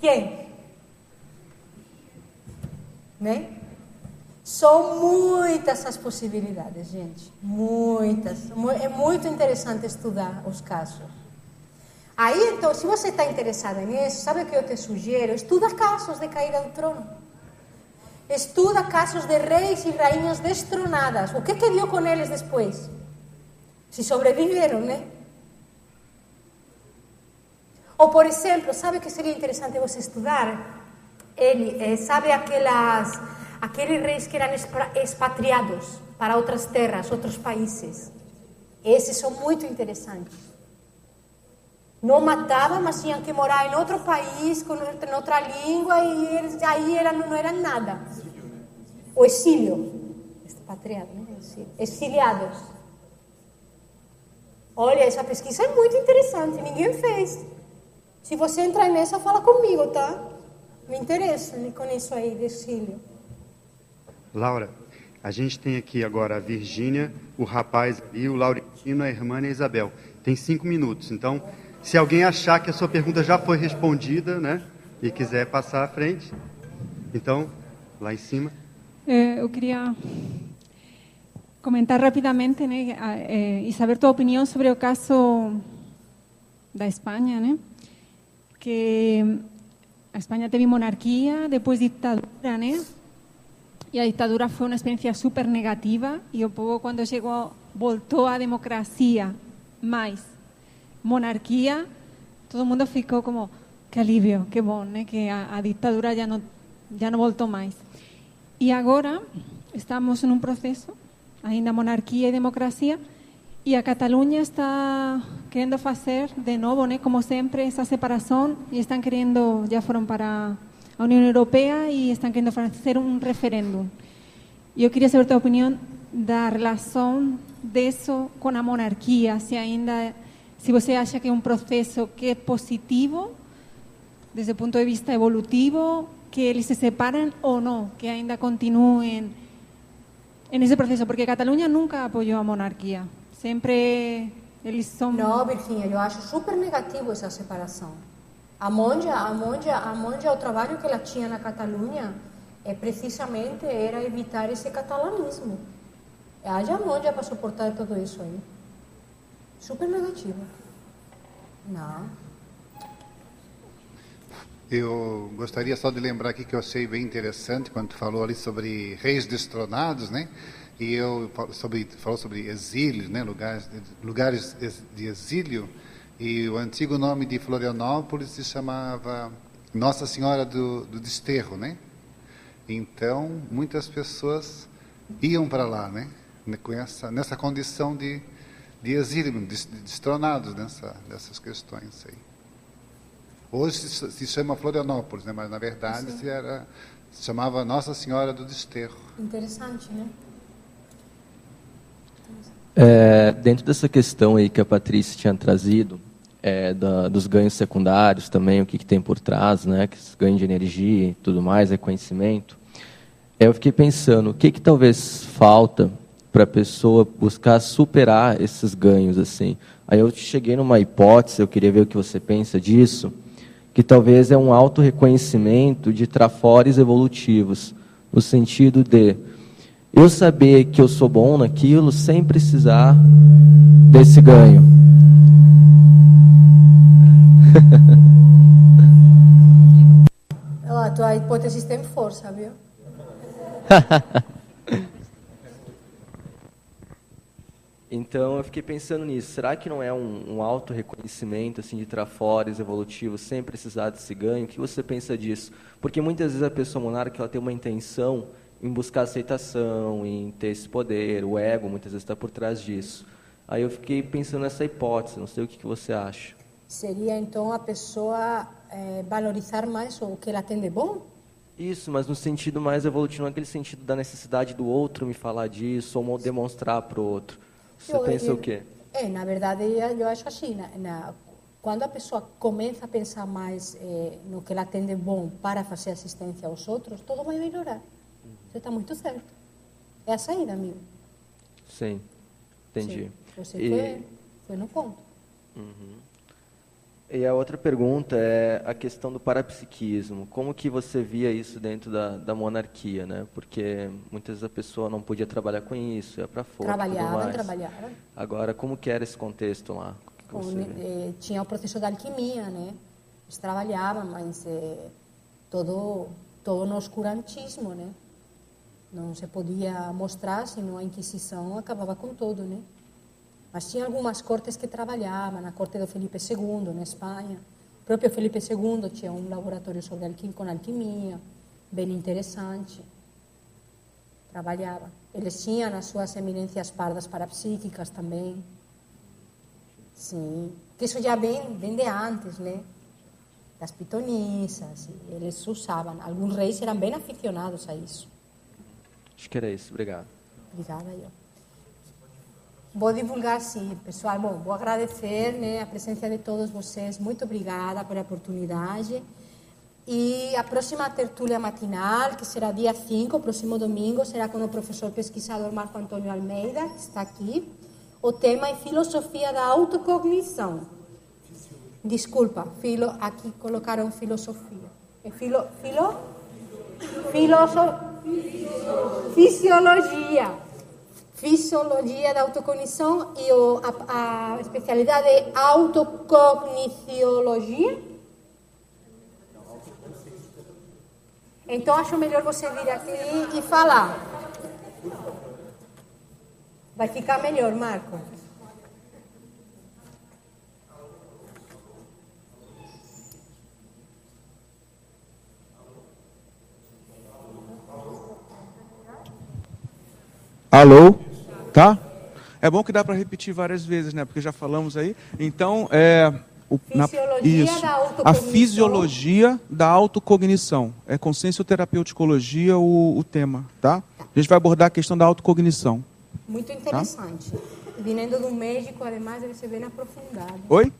quem? Né? São muitas as possibilidades, gente. Muitas. É muito interessante estudar os casos. Aí, então, se você está interessada nisso, sabe o que eu te sugiro? Estuda casos de caída do trono. Estuda casos de reis e rainhas destronadas. O que, que deu com eles depois? Se sobreviveram, né? Ou, por exemplo, sabe o que seria interessante você estudar? Ele, eh, sabe aquelas, aqueles reis que eram expatriados para outras terras, outros países? Esses são muito interessantes. não matava, mas tinham que morar em outro país, com outra língua, e eles, aí era, não era nada. O exílio. Expatriado, né? Exiliados. Olha, essa pesquisa é muito interessante, ninguém fez. Se você entrar nessa, fala comigo, tá? Me interessa com isso aí de exílio. Laura, a gente tem aqui agora a Virgínia, o rapaz e o Laurentino, a irmã e a Isabel. Tem cinco minutos, então se alguém achar que a sua pergunta já foi respondida, né, e quiser passar à frente, então, lá em cima. É, eu queria comentar rapidamente né, eh, e saber tua opinião sobre o caso da Espanha, né? Que a Espanha teve monarquia, depois ditadura, né? E a ditadura foi uma experiência super negativa e o povo quando chegou voltou à democracia mais monarquía, todo mundo ficou como, que alivio, que bom, né? que a, a ditadura já não, já não voltou mais. E agora estamos em um processo, ainda monarquia e democracia, e a Catalunha está querendo fazer de novo, né, como sempre, essa separação e estão querendo, já foram para a União Europeia e estão querendo fazer um referêndum. E eu queria saber a tua opinião da relação disso com a monarquia, se ainda se você acha que é um processo que é positivo, desde o ponto de vista evolutivo, que eles se separam ou não, que ainda continuem nesse processo, porque Catalunha nunca apoiou a monarquia. Sempre eles são. Não, Virginia, eu acho super negativo essa separação. A Monja, a Monja, a Monja, o trabalho que ela tinha na Catalunha é precisamente era evitar esse catalanismo. Haja Monja para suportar tudo isso aí. Super negativa. Não. Eu gostaria só de lembrar aqui que eu achei bem interessante quando tu falou ali sobre reis destronados, né? E eu sobre falou sobre exílio, né? Lugares lugares de exílio. E o antigo nome de Florianópolis se chamava Nossa Senhora do, do Desterro, né? Então muitas pessoas iam para lá, né? Com essa nessa condição de de exílio, destronados nessa, nessas questões aí. Hoje se, se chama Florianópolis, né? mas na verdade se, era, se chamava Nossa Senhora do Desterro. Interessante, né? É, dentro dessa questão aí que a Patrícia tinha trazido, é, da, dos ganhos secundários também, o que, que tem por trás, né, que ganho de energia e tudo mais, é conhecimento, eu fiquei pensando, o que, que talvez falta para a pessoa buscar superar esses ganhos assim. Aí eu cheguei numa hipótese, eu queria ver o que você pensa disso, que talvez é um auto reconhecimento de trafores evolutivos, no sentido de eu saber que eu sou bom naquilo sem precisar desse ganho. [LAUGHS] a tua hipótese tem força, viu? [LAUGHS] Então eu fiquei pensando nisso. Será que não é um, um auto reconhecimento assim de trafores evolutivos sem precisar desse ganho? O que você pensa disso? Porque muitas vezes a pessoa monarca ela tem uma intenção em buscar aceitação, em ter esse poder, o ego muitas vezes está por trás disso. Aí eu fiquei pensando nessa hipótese. Não sei o que, que você acha. Seria então a pessoa é, valorizar mais o que ela tem de bom? Isso, mas no sentido mais evolutivo, naquele sentido da necessidade do outro me falar disso ou demonstrar para o outro. Você eu, pensa eu, o quê? É, na verdade, eu acho assim, na, na, quando a pessoa começa a pensar mais eh, no que ela tem de bom para fazer assistência aos outros, tudo vai melhorar. Você está muito certo. É a saída, amigo. Sim, entendi. Sim. Você e... foi, foi no ponto. Uhum. E a outra pergunta é a questão do parapsiquismo. Como que você via isso dentro da, da monarquia, né? Porque muitas vezes a pessoa não podia trabalhar com isso, ia para fora. Trabalhavam, trabalhavam. Agora, como que era esse contexto lá? Com, eh, tinha o processo da alquimia, né? Eles trabalhavam, mas eh, todo, todo no oscurantismo, né? Não se podia mostrar, senão a Inquisição acabava com tudo, né? Mas tinha algumas cortes que trabalhavam, na corte do Felipe II, na Espanha. O próprio Felipe II tinha um laboratório sobre alquim, com alquimia, bem interessante. Trabalhava. Eles tinham as suas eminências pardas parapsíquicas também. Sim, que isso já vem, vem de antes, né? Das pitonissas, eles usavam. Alguns reis eram bem aficionados a isso. Acho que era isso. Obrigado. Obrigada, eu. Vou divulgar, sim, pessoal. Bom, vou agradecer né, a presença de todos vocês. Muito obrigada pela oportunidade. E a próxima tertúlia matinal, que será dia 5, próximo domingo, será com o professor pesquisador Marco Antônio Almeida, que está aqui. O tema é filosofia da autocognição. Desculpa, filo, aqui colocaram filosofia. É filo, filo, filoso, fisiologia. Fisiologia da autocognição e o, a, a especialidade é autocogniciologia. Então acho melhor você vir aqui e falar. Vai ficar melhor, Marco. Alô? Tá? É bom que dá para repetir várias vezes, né? Porque já falamos aí. Então, é. O, na, isso, a fisiologia da autocognição. É consciência terapeuticologia o, o tema, tá? A gente vai abordar a questão da autocognição. Muito interessante. Tá? Vindo do médico, además, deve ser bem aprofundado. Oi?